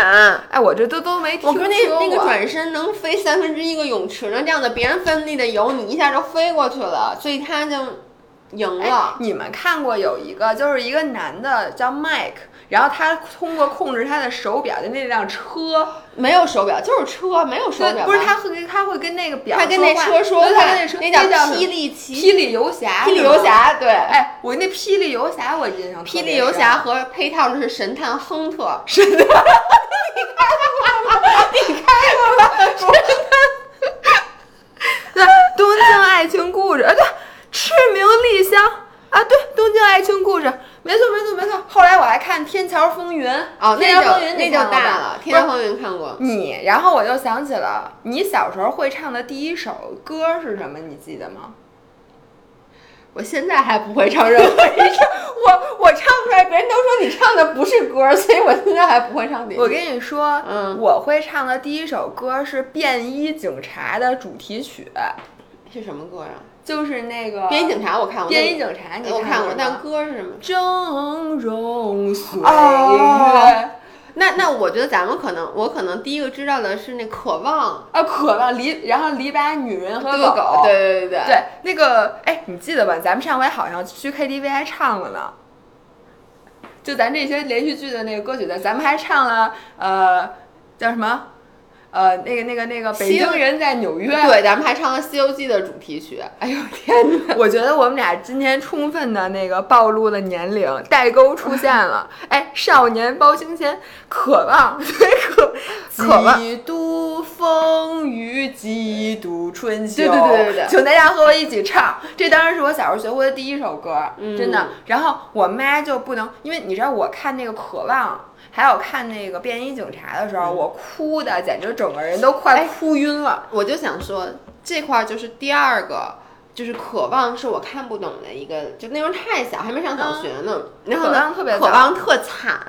哎，我这都都没听我说。那那个转身能飞三分之一个泳池呢，这样的别人奋力的游，你一下就飞过去了，所以他就赢哎了。，你们看过有一个，就是一个男的叫 Mike，然后他通过控制他的手表的那辆车，没有手表，就是车，没有手，表。不是他会跟他会跟那个表他跟那车说话，他跟那车那叫叫霹雳奇霹雳游侠，霹雳游。侠，对。哎，我那霹雳游侠我印象霹雳游侠和配套的是神探亨特，神探，你看过吗？你看过吗？神 探对，《东京爱情故事》啊，对，《赤名丽香》啊，对，《东京爱情故事》，没错，没错，没错。后来我还看《天桥风云》哦，天桥风云》那就你看过吧大了，《天桥风云》看过。你，然后我就想起了你小时候会唱的第一首歌是什么？你记得吗？我现在还不会唱任何一首，我我唱出来，别人都说你唱的不是歌，所以我现在还不会唱。我跟你说，嗯我会唱的第一首歌是《便衣警察》的主题曲，是什么歌啊？就是那个便衣警察我看过，便衣警察你我看过，但歌是什么？峥嵘岁月。哦 那那我觉得咱们可能，我可能第一个知道的是那渴望啊，渴望离，然后篱笆女人和这个狗，对对对对对，那个，哎，你记得吧？咱们上回好像去 KTV 还唱了呢。就咱这些连续剧的那个歌曲的，咱们还唱了，呃，叫什么？呃，那个、那个、那个，北京人在纽约。对，咱们还唱了《西游记》的主题曲。哎呦天哪！我觉得我们俩今天充分的那个暴露了年龄，代沟出现了。哎，少年包青天，渴望，对渴渴望几度风雨几度春秋。对对对对对请大家和我一起唱。这当然是我小时候学会的第一首歌，嗯真的。然后我妈就不能，因为你知道我看那个渴望。还有看那个便衣警察的时候，我哭的简直整个人都快哎哭晕了。我就想说，这块儿就是第二个，就是渴望是我看不懂的一个，就那时候太小，还没上小学呢。然后呢，渴望特别渴望特惨，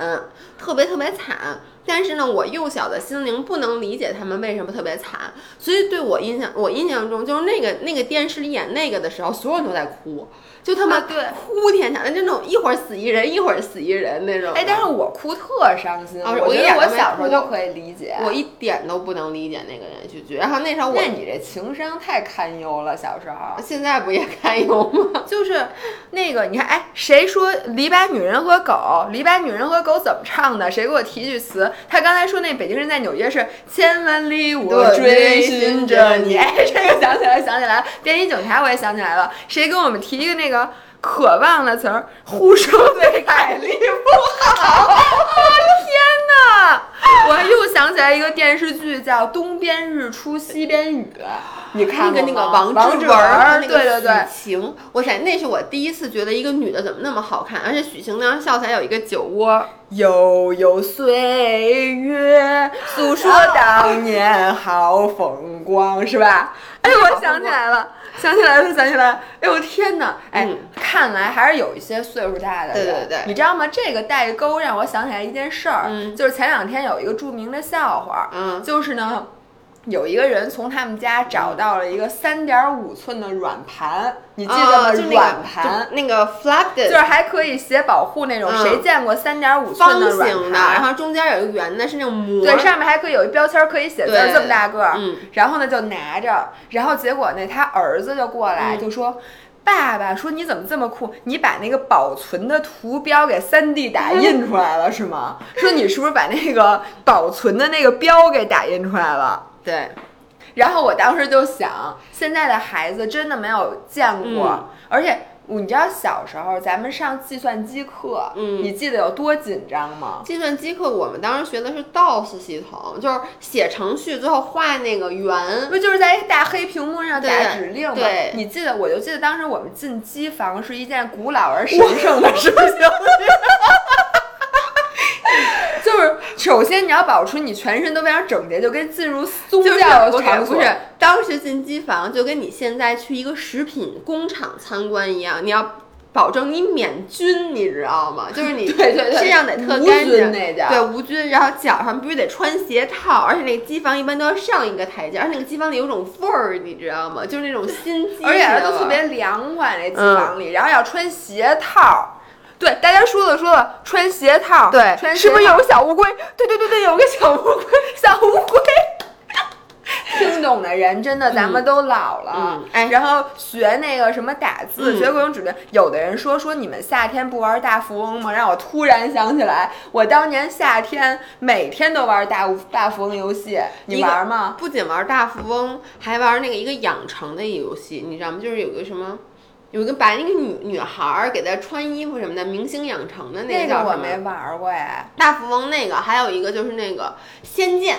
特别特别惨。但是呢，我幼小的心灵不能理解他们为什么特别惨，所以对我印象，我印象中就是那个那个电视里演那个的时候，所有人都在哭，就他们啊对哭天抢地，就那种一会儿死一人，一会儿死一人那种。哎，但是我哭特伤心，哦我觉得我小时候就可以理解。我一点都不能理解那个连续剧，然后那时候我那你这情商太堪忧了，小时候。现在不也堪忧吗？就是那个，你看，哎，谁说李白女人和狗？李白女人和狗怎么唱的？谁给我提句词？他刚才说那北京人在纽约是千万里我追寻着你，哎，这个想起来，想起来了。便衣警察我也想起来了，谁给我们提一个那个渴望的词儿？呼声对海丽不好。啊天哪！我又想起来一个电视剧叫《东边日出西边雨》，你看那个那个王志文对对对个，许晴，我想那是我第一次觉得一个女的怎么那么好看，而且许晴那张笑起来有一个酒窝，悠悠岁月，诉说当年好风光，是吧？哎，我想起来了，想起来了，想起来了！哎呦天哪！哎，嗯看来还是有一些岁数大的人。对对对你知道吗？这个代沟让我想起来一件事儿，嗯就是前两天有一个著名的笑话，嗯，就是呢。有一个人从他们家找到了一个三点五寸的软盘，你记得吗？软盘那个 flap 的，就是还可以写保护那种。嗯谁见过三点五寸的软盘？然后中间有一个圆的，是那种膜，对，上面还可以有一标签儿，可以写字儿，这么大个儿。嗯然后呢，就拿着，然后结果呢，他儿子就过来嗯就说。爸爸说：“你怎么这么酷？你把那个保存的图标给 3D 打印出来了是吗？说你是不是把那个保存的那个标给打印出来了？对，然后我当时就想，现在的孩子真的没有见过，嗯而且你知道小时候咱们上计算机课，嗯你记得有多紧张吗？计算机课我们当时学的是 DOS 系统，就是写程序最后画那个圆，不就是在一大黑屏幕上打指令吗？对你记得，我就记得当时我们进机房是一件古老而神圣的事情。就是首先你要保持你全身都非常整洁，就跟进入宗教场所。不是，当时进机房就跟你现在去一个食品工厂参观一样，你要保证你免菌，你知道吗？就是你身上得特干净，对无菌，然后脚上必须得穿鞋套，而且那个机房一般都要上一个台阶，而且那个机房里有种味儿，你知道吗？就是那种新机，而且都特别凉快，那机嗯房里，然后要穿鞋套。对，大家说了说了，穿鞋套，对穿是不是有个小乌龟？对对对对，有个小乌龟，小乌龟。听懂的人真的，咱们都老了。嗯哎然后学那个什么打字，嗯学各种指令。有的人说说你们夏天不玩大富翁吗？让我突然想起来，我当年夏天每天都玩大富大富翁游戏，你玩吗？不仅玩大富翁，还玩那个一个养成的游戏，你知道吗？就是有个什么，有一个把那个女女孩儿给她穿衣服什么的，明星养成的那个叫什么？个我没玩过哎。大富翁那个，还有一个就是那个仙剑，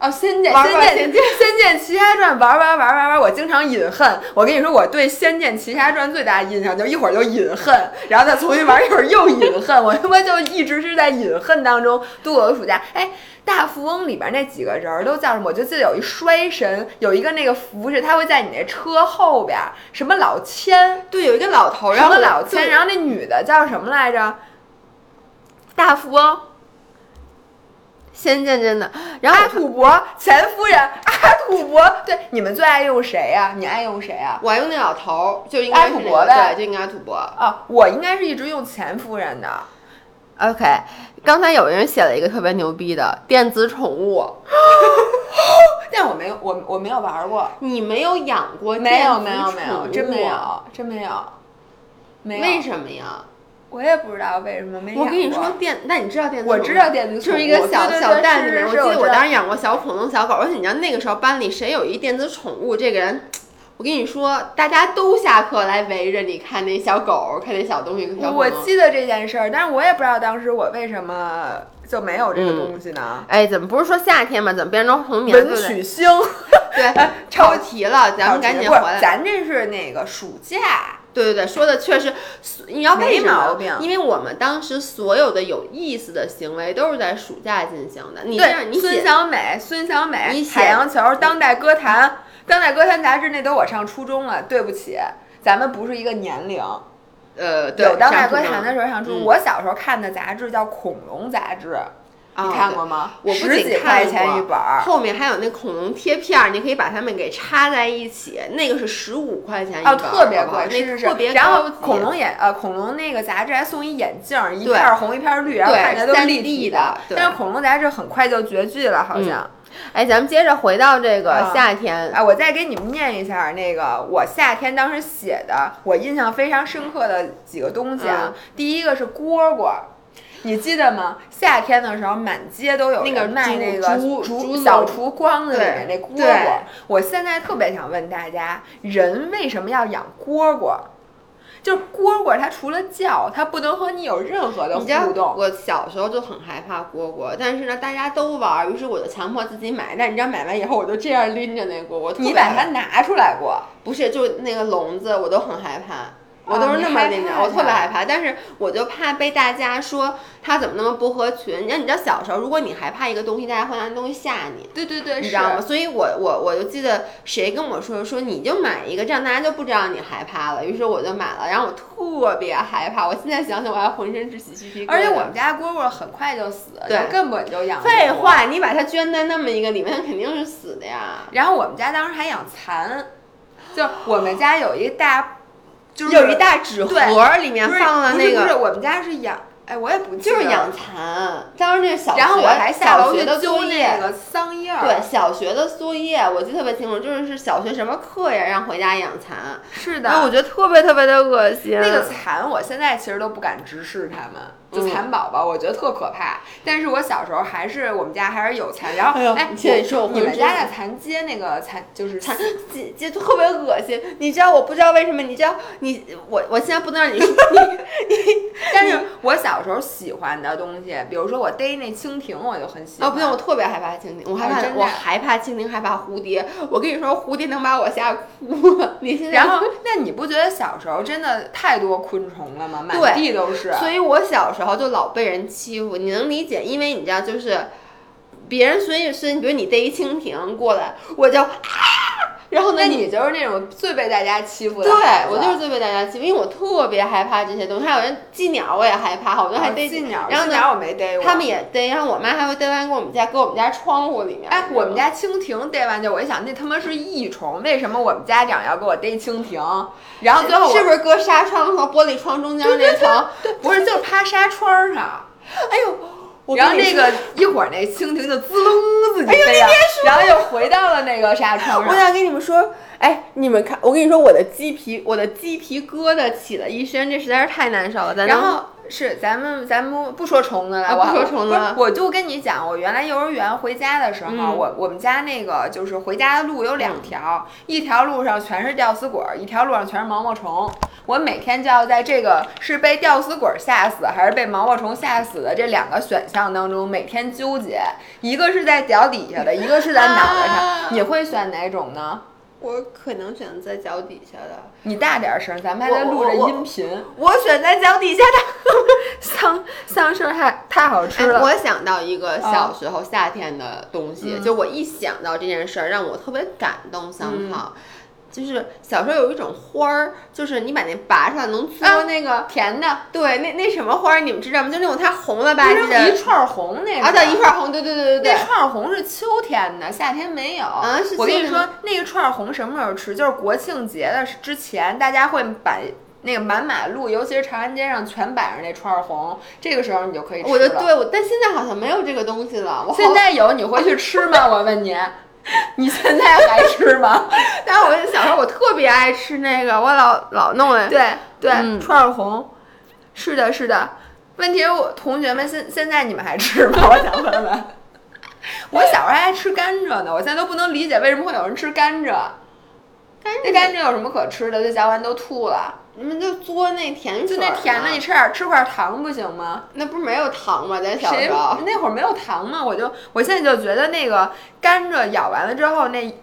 哦，《仙剑》仙剑仙 剑仙剑奇侠传》玩玩玩玩玩，我经常隐恨。我跟你说，我对《仙剑奇侠传》最大的印象就一会儿就隐恨，然后再重新玩，一会儿又隐恨。我他妈就一直是在隐恨当中度过的暑假。哎，大富翁里边那几个人儿都叫什么？我就记得有一衰神，有一个那个服饰，他会在你那车后边儿，什么老千，对，有一个老头儿，什然后么老千，然后那女的叫什么来着？大富翁。仙剑真的，然后阿土伯前夫人阿土伯，对，你们最爱用谁呀、你爱用谁呀、我还用那老头儿，就应该是那个土伯呗对，就应该阿土伯。啊？我应该是一直用前夫人的。OK，刚才有人写了一个特别牛逼的电子宠物，但我没有，我我没有玩过，你没有养过没有没有没有，宠真没有，真没有，没有。为什么呀？我也不知道为什么没养过。我跟你说电，那你知道电子我知道电子宠物就是一个小小蛋里面。我记得我当时养过小恐龙、小狗，而且你知道那个时候班里谁有一电子宠物，这个人，我跟你说，大家都下课来围着你看那小狗，看那小东西。我记得这件事儿，但是我也不知道当时我为什么就没有这个嗯东西呢？哎，怎么不是说夏天吗？怎么变成红棉？文曲星，对，超超题了，咱们赶紧回来。咱这是那个暑假。对对对，说的确实，你要为什么没毛病因为我们当时所有的有意思的行为都是在暑假进行的。你这对样，，你孙小美，孙小美你，海洋球，当代歌坛，当代歌坛杂志那都我上初中了，对不起，咱们不是一个年龄。呃，对有当代歌坛的时候上初中，嗯我小时候看的杂志叫《恐龙杂志》，啊你看过吗？我不十几仅看块钱过一本儿。后面还有那恐龙贴片儿，你可以把它们给插在一起，那个是十五块钱一哦，本儿，特别贵，那是是特别然后恐龙眼呃，恐龙那个杂志还送一眼镜儿，一片儿红一片儿绿，然后对看起来都是 3D 立体的但是恐龙杂志很快就绝迹了，好像。哎，咱们接着回到这个啊夏天，哎，我再给你们念一下那个我夏天当时写的，我印象非常深刻的几个东西啊。嗯第一个是蝈蝈。你记得吗？夏天的时候，满街都有那个卖那个竹竹小笼橱筐子里面那蝈蝈。我现在特别想问大家，人为什么要养蝈蝈？就是蝈蝈，它除了叫，它不能和你有任何的互动。我小时候就很害怕蝈蝈，但是呢，大家都玩儿，于是我就强迫自己买。但你知道买完以后，我就这样拎着那蝈蝈，你把它拿出来过？不是，就那个笼子，我都很害怕。我都是那么拎着，怕我特别害怕，但是我就怕被大家说他怎么那么不合群。你知道，你知道小时候，如果你害怕一个东西，大家会拿东西吓你，对对对，你知道吗？所以我我我就记得谁跟我说说你就买一个，这样大家就不知道你害怕了。于是我就买了，然后我特别害怕，我现在想想我还浑身是起鸡皮疙瘩。而且我们家蝈蝈很快就死，对就根本就养。废话，你把它圈在那么一个里面，它肯定是死的呀。然后我们家当时还养蚕，就我们家有一大，就是有一大纸盒儿，里面放了那不是不是，个，我们家是养，哎，我也不记得就是养蚕。当时那是小学，然后我还下楼去揪作业那个桑叶儿。对，小学的作业我记得特别清楚，就是是小学什么课呀，让回家养蚕。是然后我觉得特别特别的恶心。那个蚕，我现在其实都不敢直视它们，就嗯蚕宝宝，我觉得特可怕。但是我小时候还是我们家还是有蚕，然后哎你现在说们家的蚕街那个蚕就是蚕姐姐特别恶心，你知道我不知道为什么，你知道你我我现在不能让你说你 但是我小时候喜欢的东西，比如说我逮那蜻蜓，我就很喜欢。哦不行，我特别害怕蜻蜓，我害怕、我害怕蜻蜓，害怕蝴蝶。我跟你说，蝴蝶能把我吓哭。你现在然后，那你不觉得小时候真的太多昆虫了吗？满地都是。所以我小时候然后就老被人欺负，你能理解？因为你知道，就是别人所以是，比如你逮一蜻蜓过来，我就啊，然后呢，那你就是那种最被大家欺负的对。我就是最被大家欺负，因为我特别害怕这些东西。还有人寄鸟，我也害怕，好多还逮哦寄鸟，然后鸟我没逮过。他们也逮，然后我妈还会逮完给我们家，搁我们家窗户里面。哎，我们家蜻蜓逮完就，我一想那他妈是益虫，为什么我们家长要给我逮蜻蜓？然后最后我是不是搁纱窗和玻璃窗中间那层？对，不是就是趴纱窗上，哎呦，我然后那个一会儿那蜻蜓就滋隆自己飞上，然后又回到了那个纱窗上。我想跟你们说，哎，你们看，我跟你说，我的鸡皮，我的鸡皮疙瘩起了一身，这实在是太难受了。咱然后是咱们咱们不说虫子了，我啊不说虫子了我就跟你讲，我原来幼儿园回家的时候，嗯我我们家那个就是回家的路有两条，一条路上全是吊死鬼儿，一条路上全是毛毛虫。我每天就要在这个是被吊死鬼儿吓死还是被毛毛虫吓死的这两个选项当中每天纠结，一个是在脚底下的，一个是在脑袋上。啊你会选哪种呢？我可能选择在脚底下的，你大点声，咱们还在录着音频。我选在脚底下的。桑桑葚太太好吃了。哎我想到一个啊小时候夏天的东西，嗯就我一想到这件事儿，让我特别感动。三号、就是小时候有一种花儿，就是你把那拔出来能嘬啊那个。甜的，对，那那什么花儿你们知道吗？就那种它红了吧不唧的，一串儿红那个。啊，对，一串红，对对对对对那。串儿红是秋天的，夏天没有。啊是我跟你说，那个串儿红什么时候吃？就是国庆节的之前，大家会把那个满马路，尤其是长安街上全摆上那串儿红，这个时候你就可以吃了。我就对我，但现在好像没有这个东西了。现，在有，你会去吃吗？我问你，你现在还吃吗？但是我小时候我特别爱吃那个，我老老弄哎。对对，嗯串儿红，是的，是的。问题是我同学们现现在你们还吃吗？我想问问。我小时候还爱吃甘蔗呢，我现在都不能理解为什么会有人吃甘蔗。甘那甘蔗有什么可吃的？这嚼完都吐了。你们就嘬那甜水就，那甜的，你吃点儿吃块糖不行吗？那不是没有糖吗？咱小时候。那会儿没有糖吗？我就我现在就觉得那个甘蔗咬完了之后那。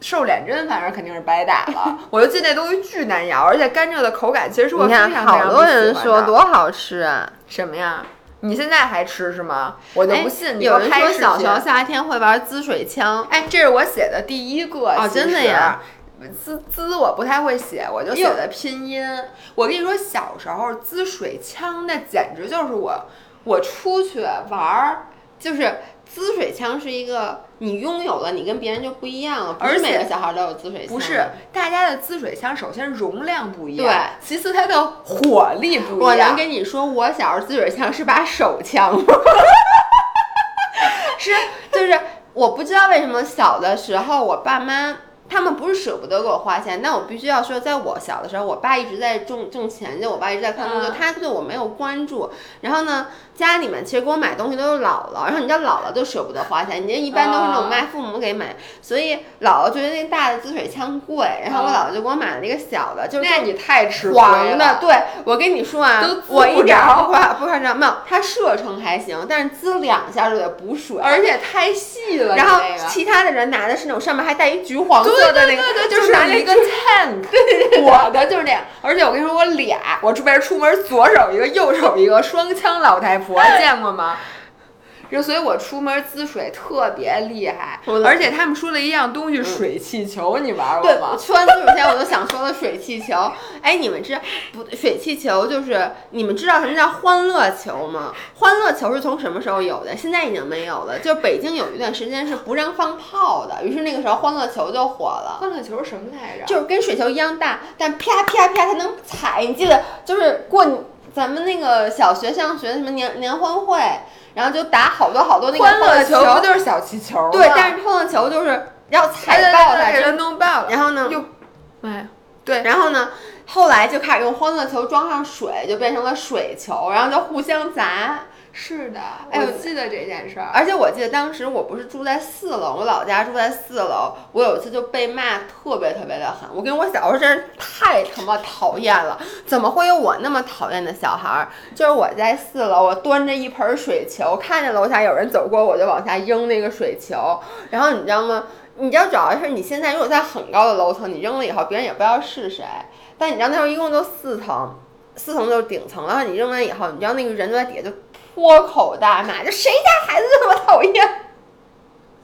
瘦脸针反正肯定是白打了，我就记得那东西巨难咬，而且甘蔗的口感其实是我你非常，非常不喜好多人说多好吃啊！什么呀？你现在还吃是吗？我就哎不信。你有人说小时候夏天会玩滋水枪，哎，这是我写的第一个哦真的呀？滋滋我不太会写，我就写的拼音。我跟你说，小时候滋水枪那简直就是我，我出去玩儿。就是滋水枪是一个你拥有了，你跟别人就不一样了，不是而且每个小孩都有滋水枪。不是，大家的滋水枪首先容量不一样，对其次它的火力不一样。我能跟你说，我小时候滋水枪是把手枪，是就是我不知道为什么小的时候我爸妈。他们不是舍不得给我花钱，但我必须要说，在我小的时候，我爸一直在挣挣钱，就我爸一直在看工作，嗯他对我没有关注。然后呢，家里面其实给我买东西都是姥姥，然后你知道姥姥都舍不得花钱，你家一般都是那种啊卖父母给买，所以姥姥觉得那大的滋水枪贵，然后我姥姥就给我买了一个小的，就是那你太吃亏黄的，了。对我跟你说啊都，我一点儿不夸不夸张，没有，它射程还行，但是滋两下就得补水，而且太细了，然后其他的人拿的是那种上面还带一橘黄色的那个，对对对，就是拿了一个 tank，对对对，我的就是这样。而且我跟你说，我俩，我这边出门左手一个，右手一个，双枪老太婆，见过吗？就所以，我出门滋水特别厉害我，而且他们说了一样东西，水气球，你玩对，过吗？我说完滋水枪，我就想说了水气球。哎，你们知不？水气球就是你们知道什么叫欢乐球吗？欢乐球是从什么时候有的？现在已经没有了。就北京有一段时间是不让放炮的，于是那个时候欢乐球就火了。欢乐球是什么来着？就是跟水球一样大，但啪啪啪它能踩。你记得就是过咱们那个小学上学什么年年欢会，然后就打好多好多那个欢乐球，不就是小气球吗？对，但是欢乐球就是要哎踩爆它，对对给它弄爆了。然后呢，又，哎，对，然后呢，后来就开始用欢乐球装上水，就变成了水球，然后就互相砸。是的，哎我我记得这件事儿。而且我记得当时我不是住在四楼，我老家住在四楼，我有一次就被骂特别特别的狠。我跟我小时候真是太他妈讨厌了，怎么会有我那么讨厌的小孩儿？就是我在四楼，我端着一盆水球，看见楼下有人走过，我就往下扔那个水球。然后你知道吗？你知道主要是你现在如果在很高的楼层，你扔了以后，别人也不知道是谁。但你知道那时候一共就四层，四层就是顶层，然后你扔完以后，你知道那个人就在底下就脱口大骂，就谁家孩子这么讨厌？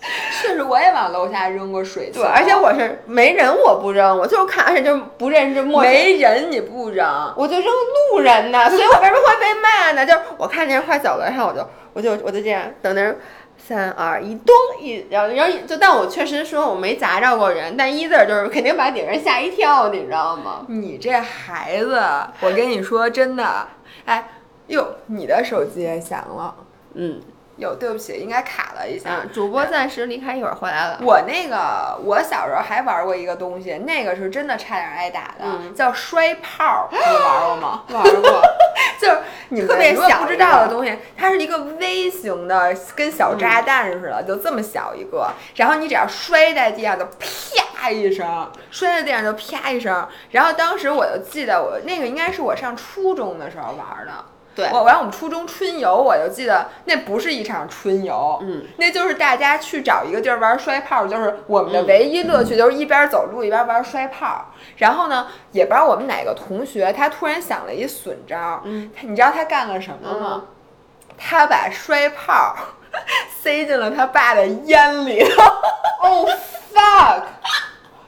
确实，我也往楼下扔过水，对，而且我是没人我不扔，我就是看，而且就是不认识陌生，没人你不扔，我就扔路人呢，所以我为什么会被骂呢？就是我看见人快走了，然后我就我就我就这样等那人。三二一，咚一，然后然后就，但我确实说我没砸着过人，但一字儿就是肯定把顶人吓一跳，你知道吗？你这孩子，我跟你说真的，哎，哟，你的手机也响了，嗯哟，对不起，应该卡了一下。啊，主播暂时离开，一会儿回来了。我那个，我小时候还玩过一个东西，那个是真的差点挨打的，嗯叫摔炮，你玩过吗？玩过，就是特别小不知道的东西，它是一个微型的，跟小炸弹似的，就这么小一个。然后你只要摔在地上，就啪一声，摔在地上就啪一声。然后当时我就记得我那个应该是我上初中的时候玩的。对我完我们初中春游，我就记得那不是一场春游，嗯，那就是大家去找一个地儿玩摔炮，就是我们的嗯唯一乐趣，就是一边走路一边玩摔炮。然后呢，也不知道我们哪个同学，他突然想了一损招，嗯他你知道他干了什么吗？他把摔炮 塞进了他爸的烟里头。哦、fuck，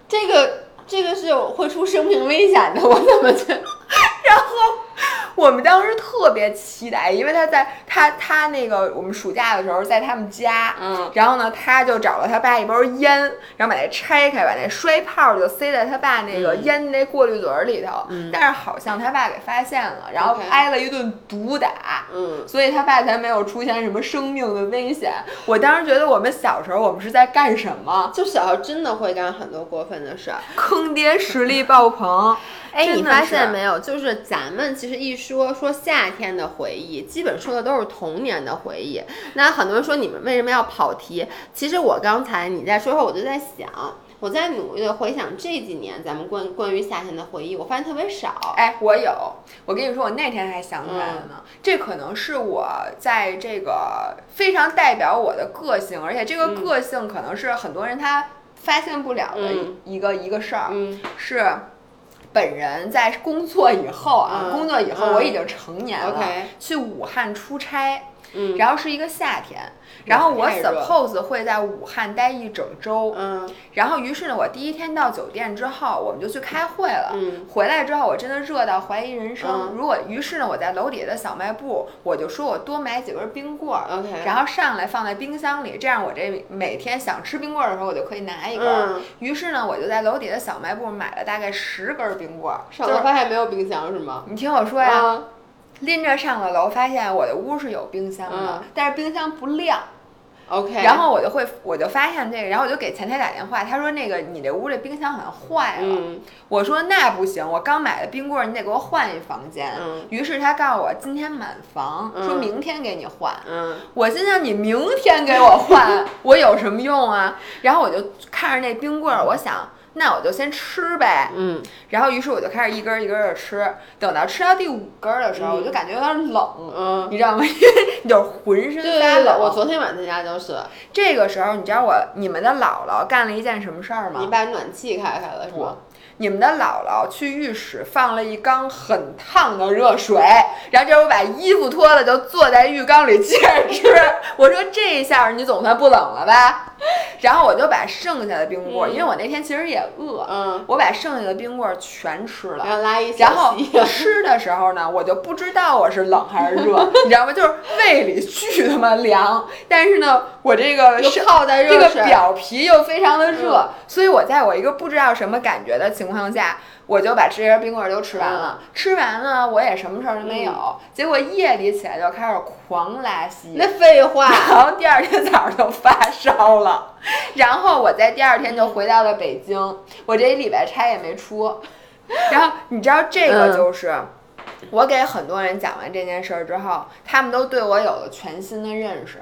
这个这个是有会出生命危险的，我怎么觉得？然后我们当时特别期待，因为他在他他那个我们暑假的时候在他们家，嗯然后呢他就找了他爸一包烟，然后把那拆开，把那摔炮就塞在他爸那个嗯烟那过滤嘴儿里头，嗯但是好像他爸给发现了，然后挨了一顿毒打。嗯，所以他爸才没有出现什么生命的危险。我当时觉得我们小时候我们是在干什么？就小时候真的会干很多过分的事儿。坑爹实力爆棚！哎，你发现没有？就是咱们其实一说说夏天的回忆，基本说的都是童年的回忆。那很多人说你们为什么要跑题？其实我刚才你在说的时候，我就在想，我在努力的回想这几年咱们关关于夏天的回忆，我发现特别少。哎，我有，我跟你说，我那天还想起来了呢。嗯这可能是我在这个非常代表我的个性，而且这个嗯个性可能是很多人他发现不了的嗯一个、一个事儿，嗯是。本人在工作以后啊，嗯工作以后嗯我已经成年了去武汉出差，嗯。然后是一个夏天，然后我 suppose 会在武汉待一整周，嗯。然后于是呢，我第一天到酒店之后，我们就去开会了。嗯。回来之后，我真的热到怀疑人生。嗯。如果于是呢，我在楼底下的小卖部，我就说我多买几根冰棍儿 OK 然后上来放在冰箱里，这样我这每天想吃冰棍儿的时候，我就可以拿一根于是呢，我就在楼底下的小卖部买了大概十根儿冰棍上楼发现没有冰箱是吗？你听我说呀，啊拎着上了楼，发现我的屋是有冰箱的，嗯但是冰箱不亮。，OK，然后我就会，我就发现这个，然后我就给前台打电话，他说那个你这屋这冰箱好像坏了。嗯我说那不行，我刚买的冰棍儿，你得给我换一房间。嗯于是他告诉我今天满房，嗯说明天给你换。嗯我心想你明天给我换，我有什么用啊？然后我就看着那冰棍儿，我想那我就先吃呗。嗯然后于是我就开始一根儿一根的吃，等到吃到第五根儿的时候，嗯我就感觉有点冷。嗯，你知道吗？因 为你就是浑身对发对对，我冷。昨天晚上在家就是，这个时候，你知道我你们的姥姥干了一件什么事儿吗？你把暖气开开了是吗？你们的姥姥去浴室放了一缸很烫的热水，然后这时把衣服脱了，就坐在浴缸里接着吃。我说这一下你总算不冷了吧？然后我就把剩下的冰棍儿，嗯。因为我那天其实也饿，嗯，我把剩下的冰棍儿全吃了。然后拉一小然后溪吃的时候呢，我就不知道我是冷还是热，你知道吗？就是胃里巨他妈凉，但是呢，我这个泡在这个，表皮又非常的热，嗯。所以我在我一个不知道什么感觉的情况下，我就把这些冰棍儿都吃完了。吃完了，我也什么事儿都没有。结果夜里起来就开始狂拉稀，那废话，然后第二天早上就发烧了，然后我在第二天就回到了北京，我这一礼拜差也没出。然后你知道这个嗯就是。我给很多人讲完这件事儿之后，他们都对我有了全新的认识。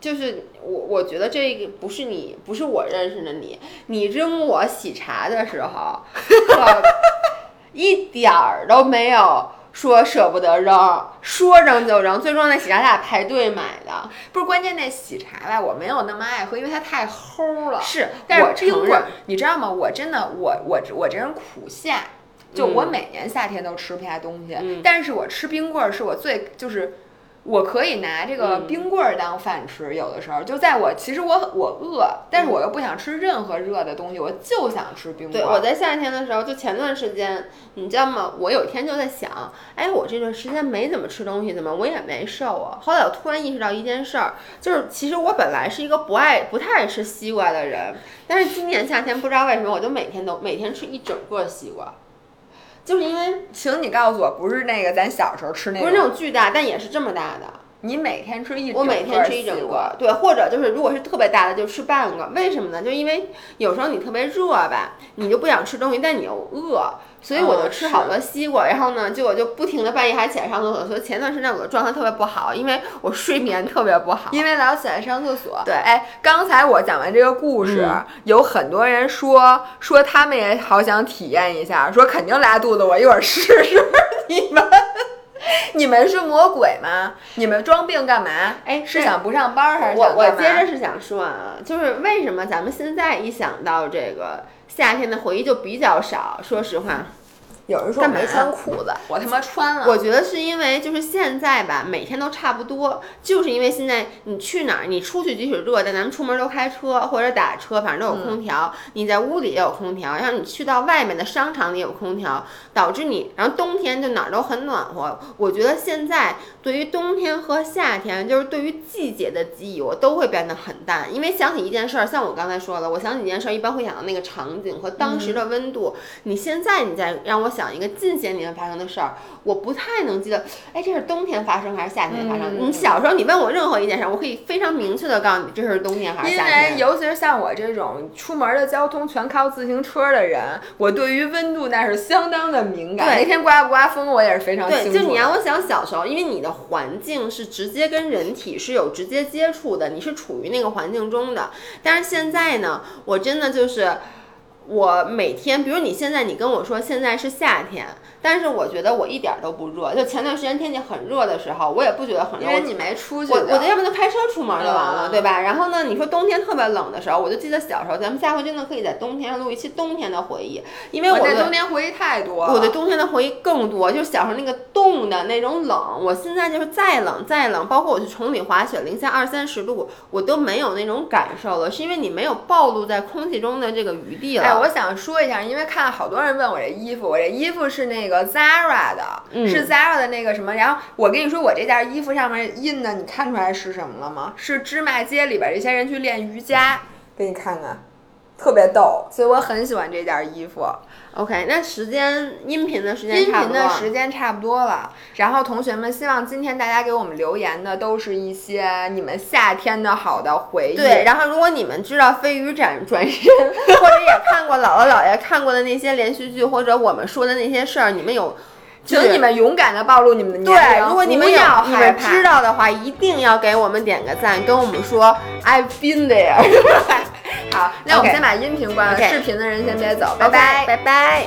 就是我我觉得这个不是你，不是我认识的你，你扔我喜茶的时候，可一点儿都没有说舍不得扔，说扔就扔。最重要的喜茶咱俩排队买的，不是关键，那喜茶吧，我没有那么爱喝，因为它太齁了。是，但是冰棍儿，你知道吗？我真的，我我我这人苦夏，就我嗯每年夏天都吃不下东西，嗯但是我吃冰棍儿是我最就是。我可以拿这个嗯冰棍儿当饭吃，有的时候就在我其实我我饿，但是我又不想吃任何热的东西，我就想吃冰棍对，儿。我在夏天的时候，就前段时间，你知道吗？我有一天就在想，哎，我这段时间没怎么吃东西，怎么我也没瘦啊？后来我突然意识到一件事儿，就是其实我本来是一个不爱、不太爱吃西瓜的人，但是今年夏天不知道为什么，我就每天都每天吃一整个西瓜，就是因为请你告诉我，不是那个咱小时候吃那个不是那种巨大，但也是这么大的。你每天吃一整我每天吃一整个，对，或者就是如果是特别大的，就吃半个。为什么呢？就因为有时候你特别热吧，你就不想吃东西，但你又饿，所以我就嗯吃好多西瓜。然后呢，结果就不停的半夜还起来上厕所，所以前段时间我的状态特别不好，因为我睡眠特别不好。因为老起来上厕所。对哎，刚才我讲完这个故事，嗯有很多人说说他们也好想体验一下，说肯定拉肚子，我一会儿试试。你们，你们是魔鬼吗？你们装病干嘛？哎是想不上班还是我我接着是想说啊，就是为什么咱们现在一想到这个夏天的回忆就比较少？说实话，有人说干嘛没穿裤子，我他妈穿了。我觉得是因为就是现在吧，每天都差不多，就是因为现在你去哪儿，你出去即使热，但咱们出门都开车或者打车，反正都有空调。你在屋里也有空调，然后你去到外面的商场里有空调，导致你，然后冬天就哪儿都很暖和。我觉得现在对于冬天和夏天，就是对于季节的记忆，我都会变得很淡，因为想起一件事儿，像我刚才说的，我想起一件事儿，一般会想到那个场景和当时的温度。你现在你再让我想一个近些年发生的事儿，我不太能记得，哎，这是冬天发生还是夏天发生？嗯你小时候你问我任何一件事儿，我可以非常明确的告诉你这是冬天还是夏天。因为尤其是像我这种出门的交通全靠自行车的人，我对于温度那是相当的敏感。对那天刮不刮风，我也是非常清，楚对。就你让我想小时候，因为你的环境是直接跟人体是有直接接触的，你是处于那个环境中的。但是现在呢，我真的就是。我每天，比如你现在你跟我说现在是夏天，但是我觉得我一点儿都不热。就前段时间天气很热的时候，我也不觉得很热。因为你没出去我的我就要不就开车出门就完了，嗯对吧？然后呢，你说冬天特别冷的时候，我就记得小时候，咱们下回真的可以在冬天录一期冬天的回忆，因为我对我对冬天回忆太多了。我对冬天的回忆更多，就是小时候那个冻的那种冷。我现在就是再冷再冷，包括我去崇礼滑雪，零下二三十度，我都没有那种感受了，是因为你没有暴露在空气中的这个余地了。哎，我想说一下，因为看好多人问我这衣服，我这衣服是那个 Zara 的，嗯是 Zara 的那个什么。然后我跟你说，我这件衣服上面印的，你看出来是什么了吗？是芝麻街里边这些人去练瑜伽，给你看看，特别逗。所以我很喜欢这件衣服。OK，那时间音频的时间音差不多频的时间差不多了，然后同学们，希望今天大家给我们留言的都是一些你们夏天的好的回忆。对，然后如果你们知道飞鱼转转身，或者也看过姥姥姥爷看过的那些连续剧，或者我们说的那些事儿，你们有，请你们勇敢的暴露你们的年对，龄，如果你们要你们害怕知道的话，一定要给我们点个赞，跟我们说 I've been there。好，那我们先把音频关了视频的人先别走，拜拜。拜拜。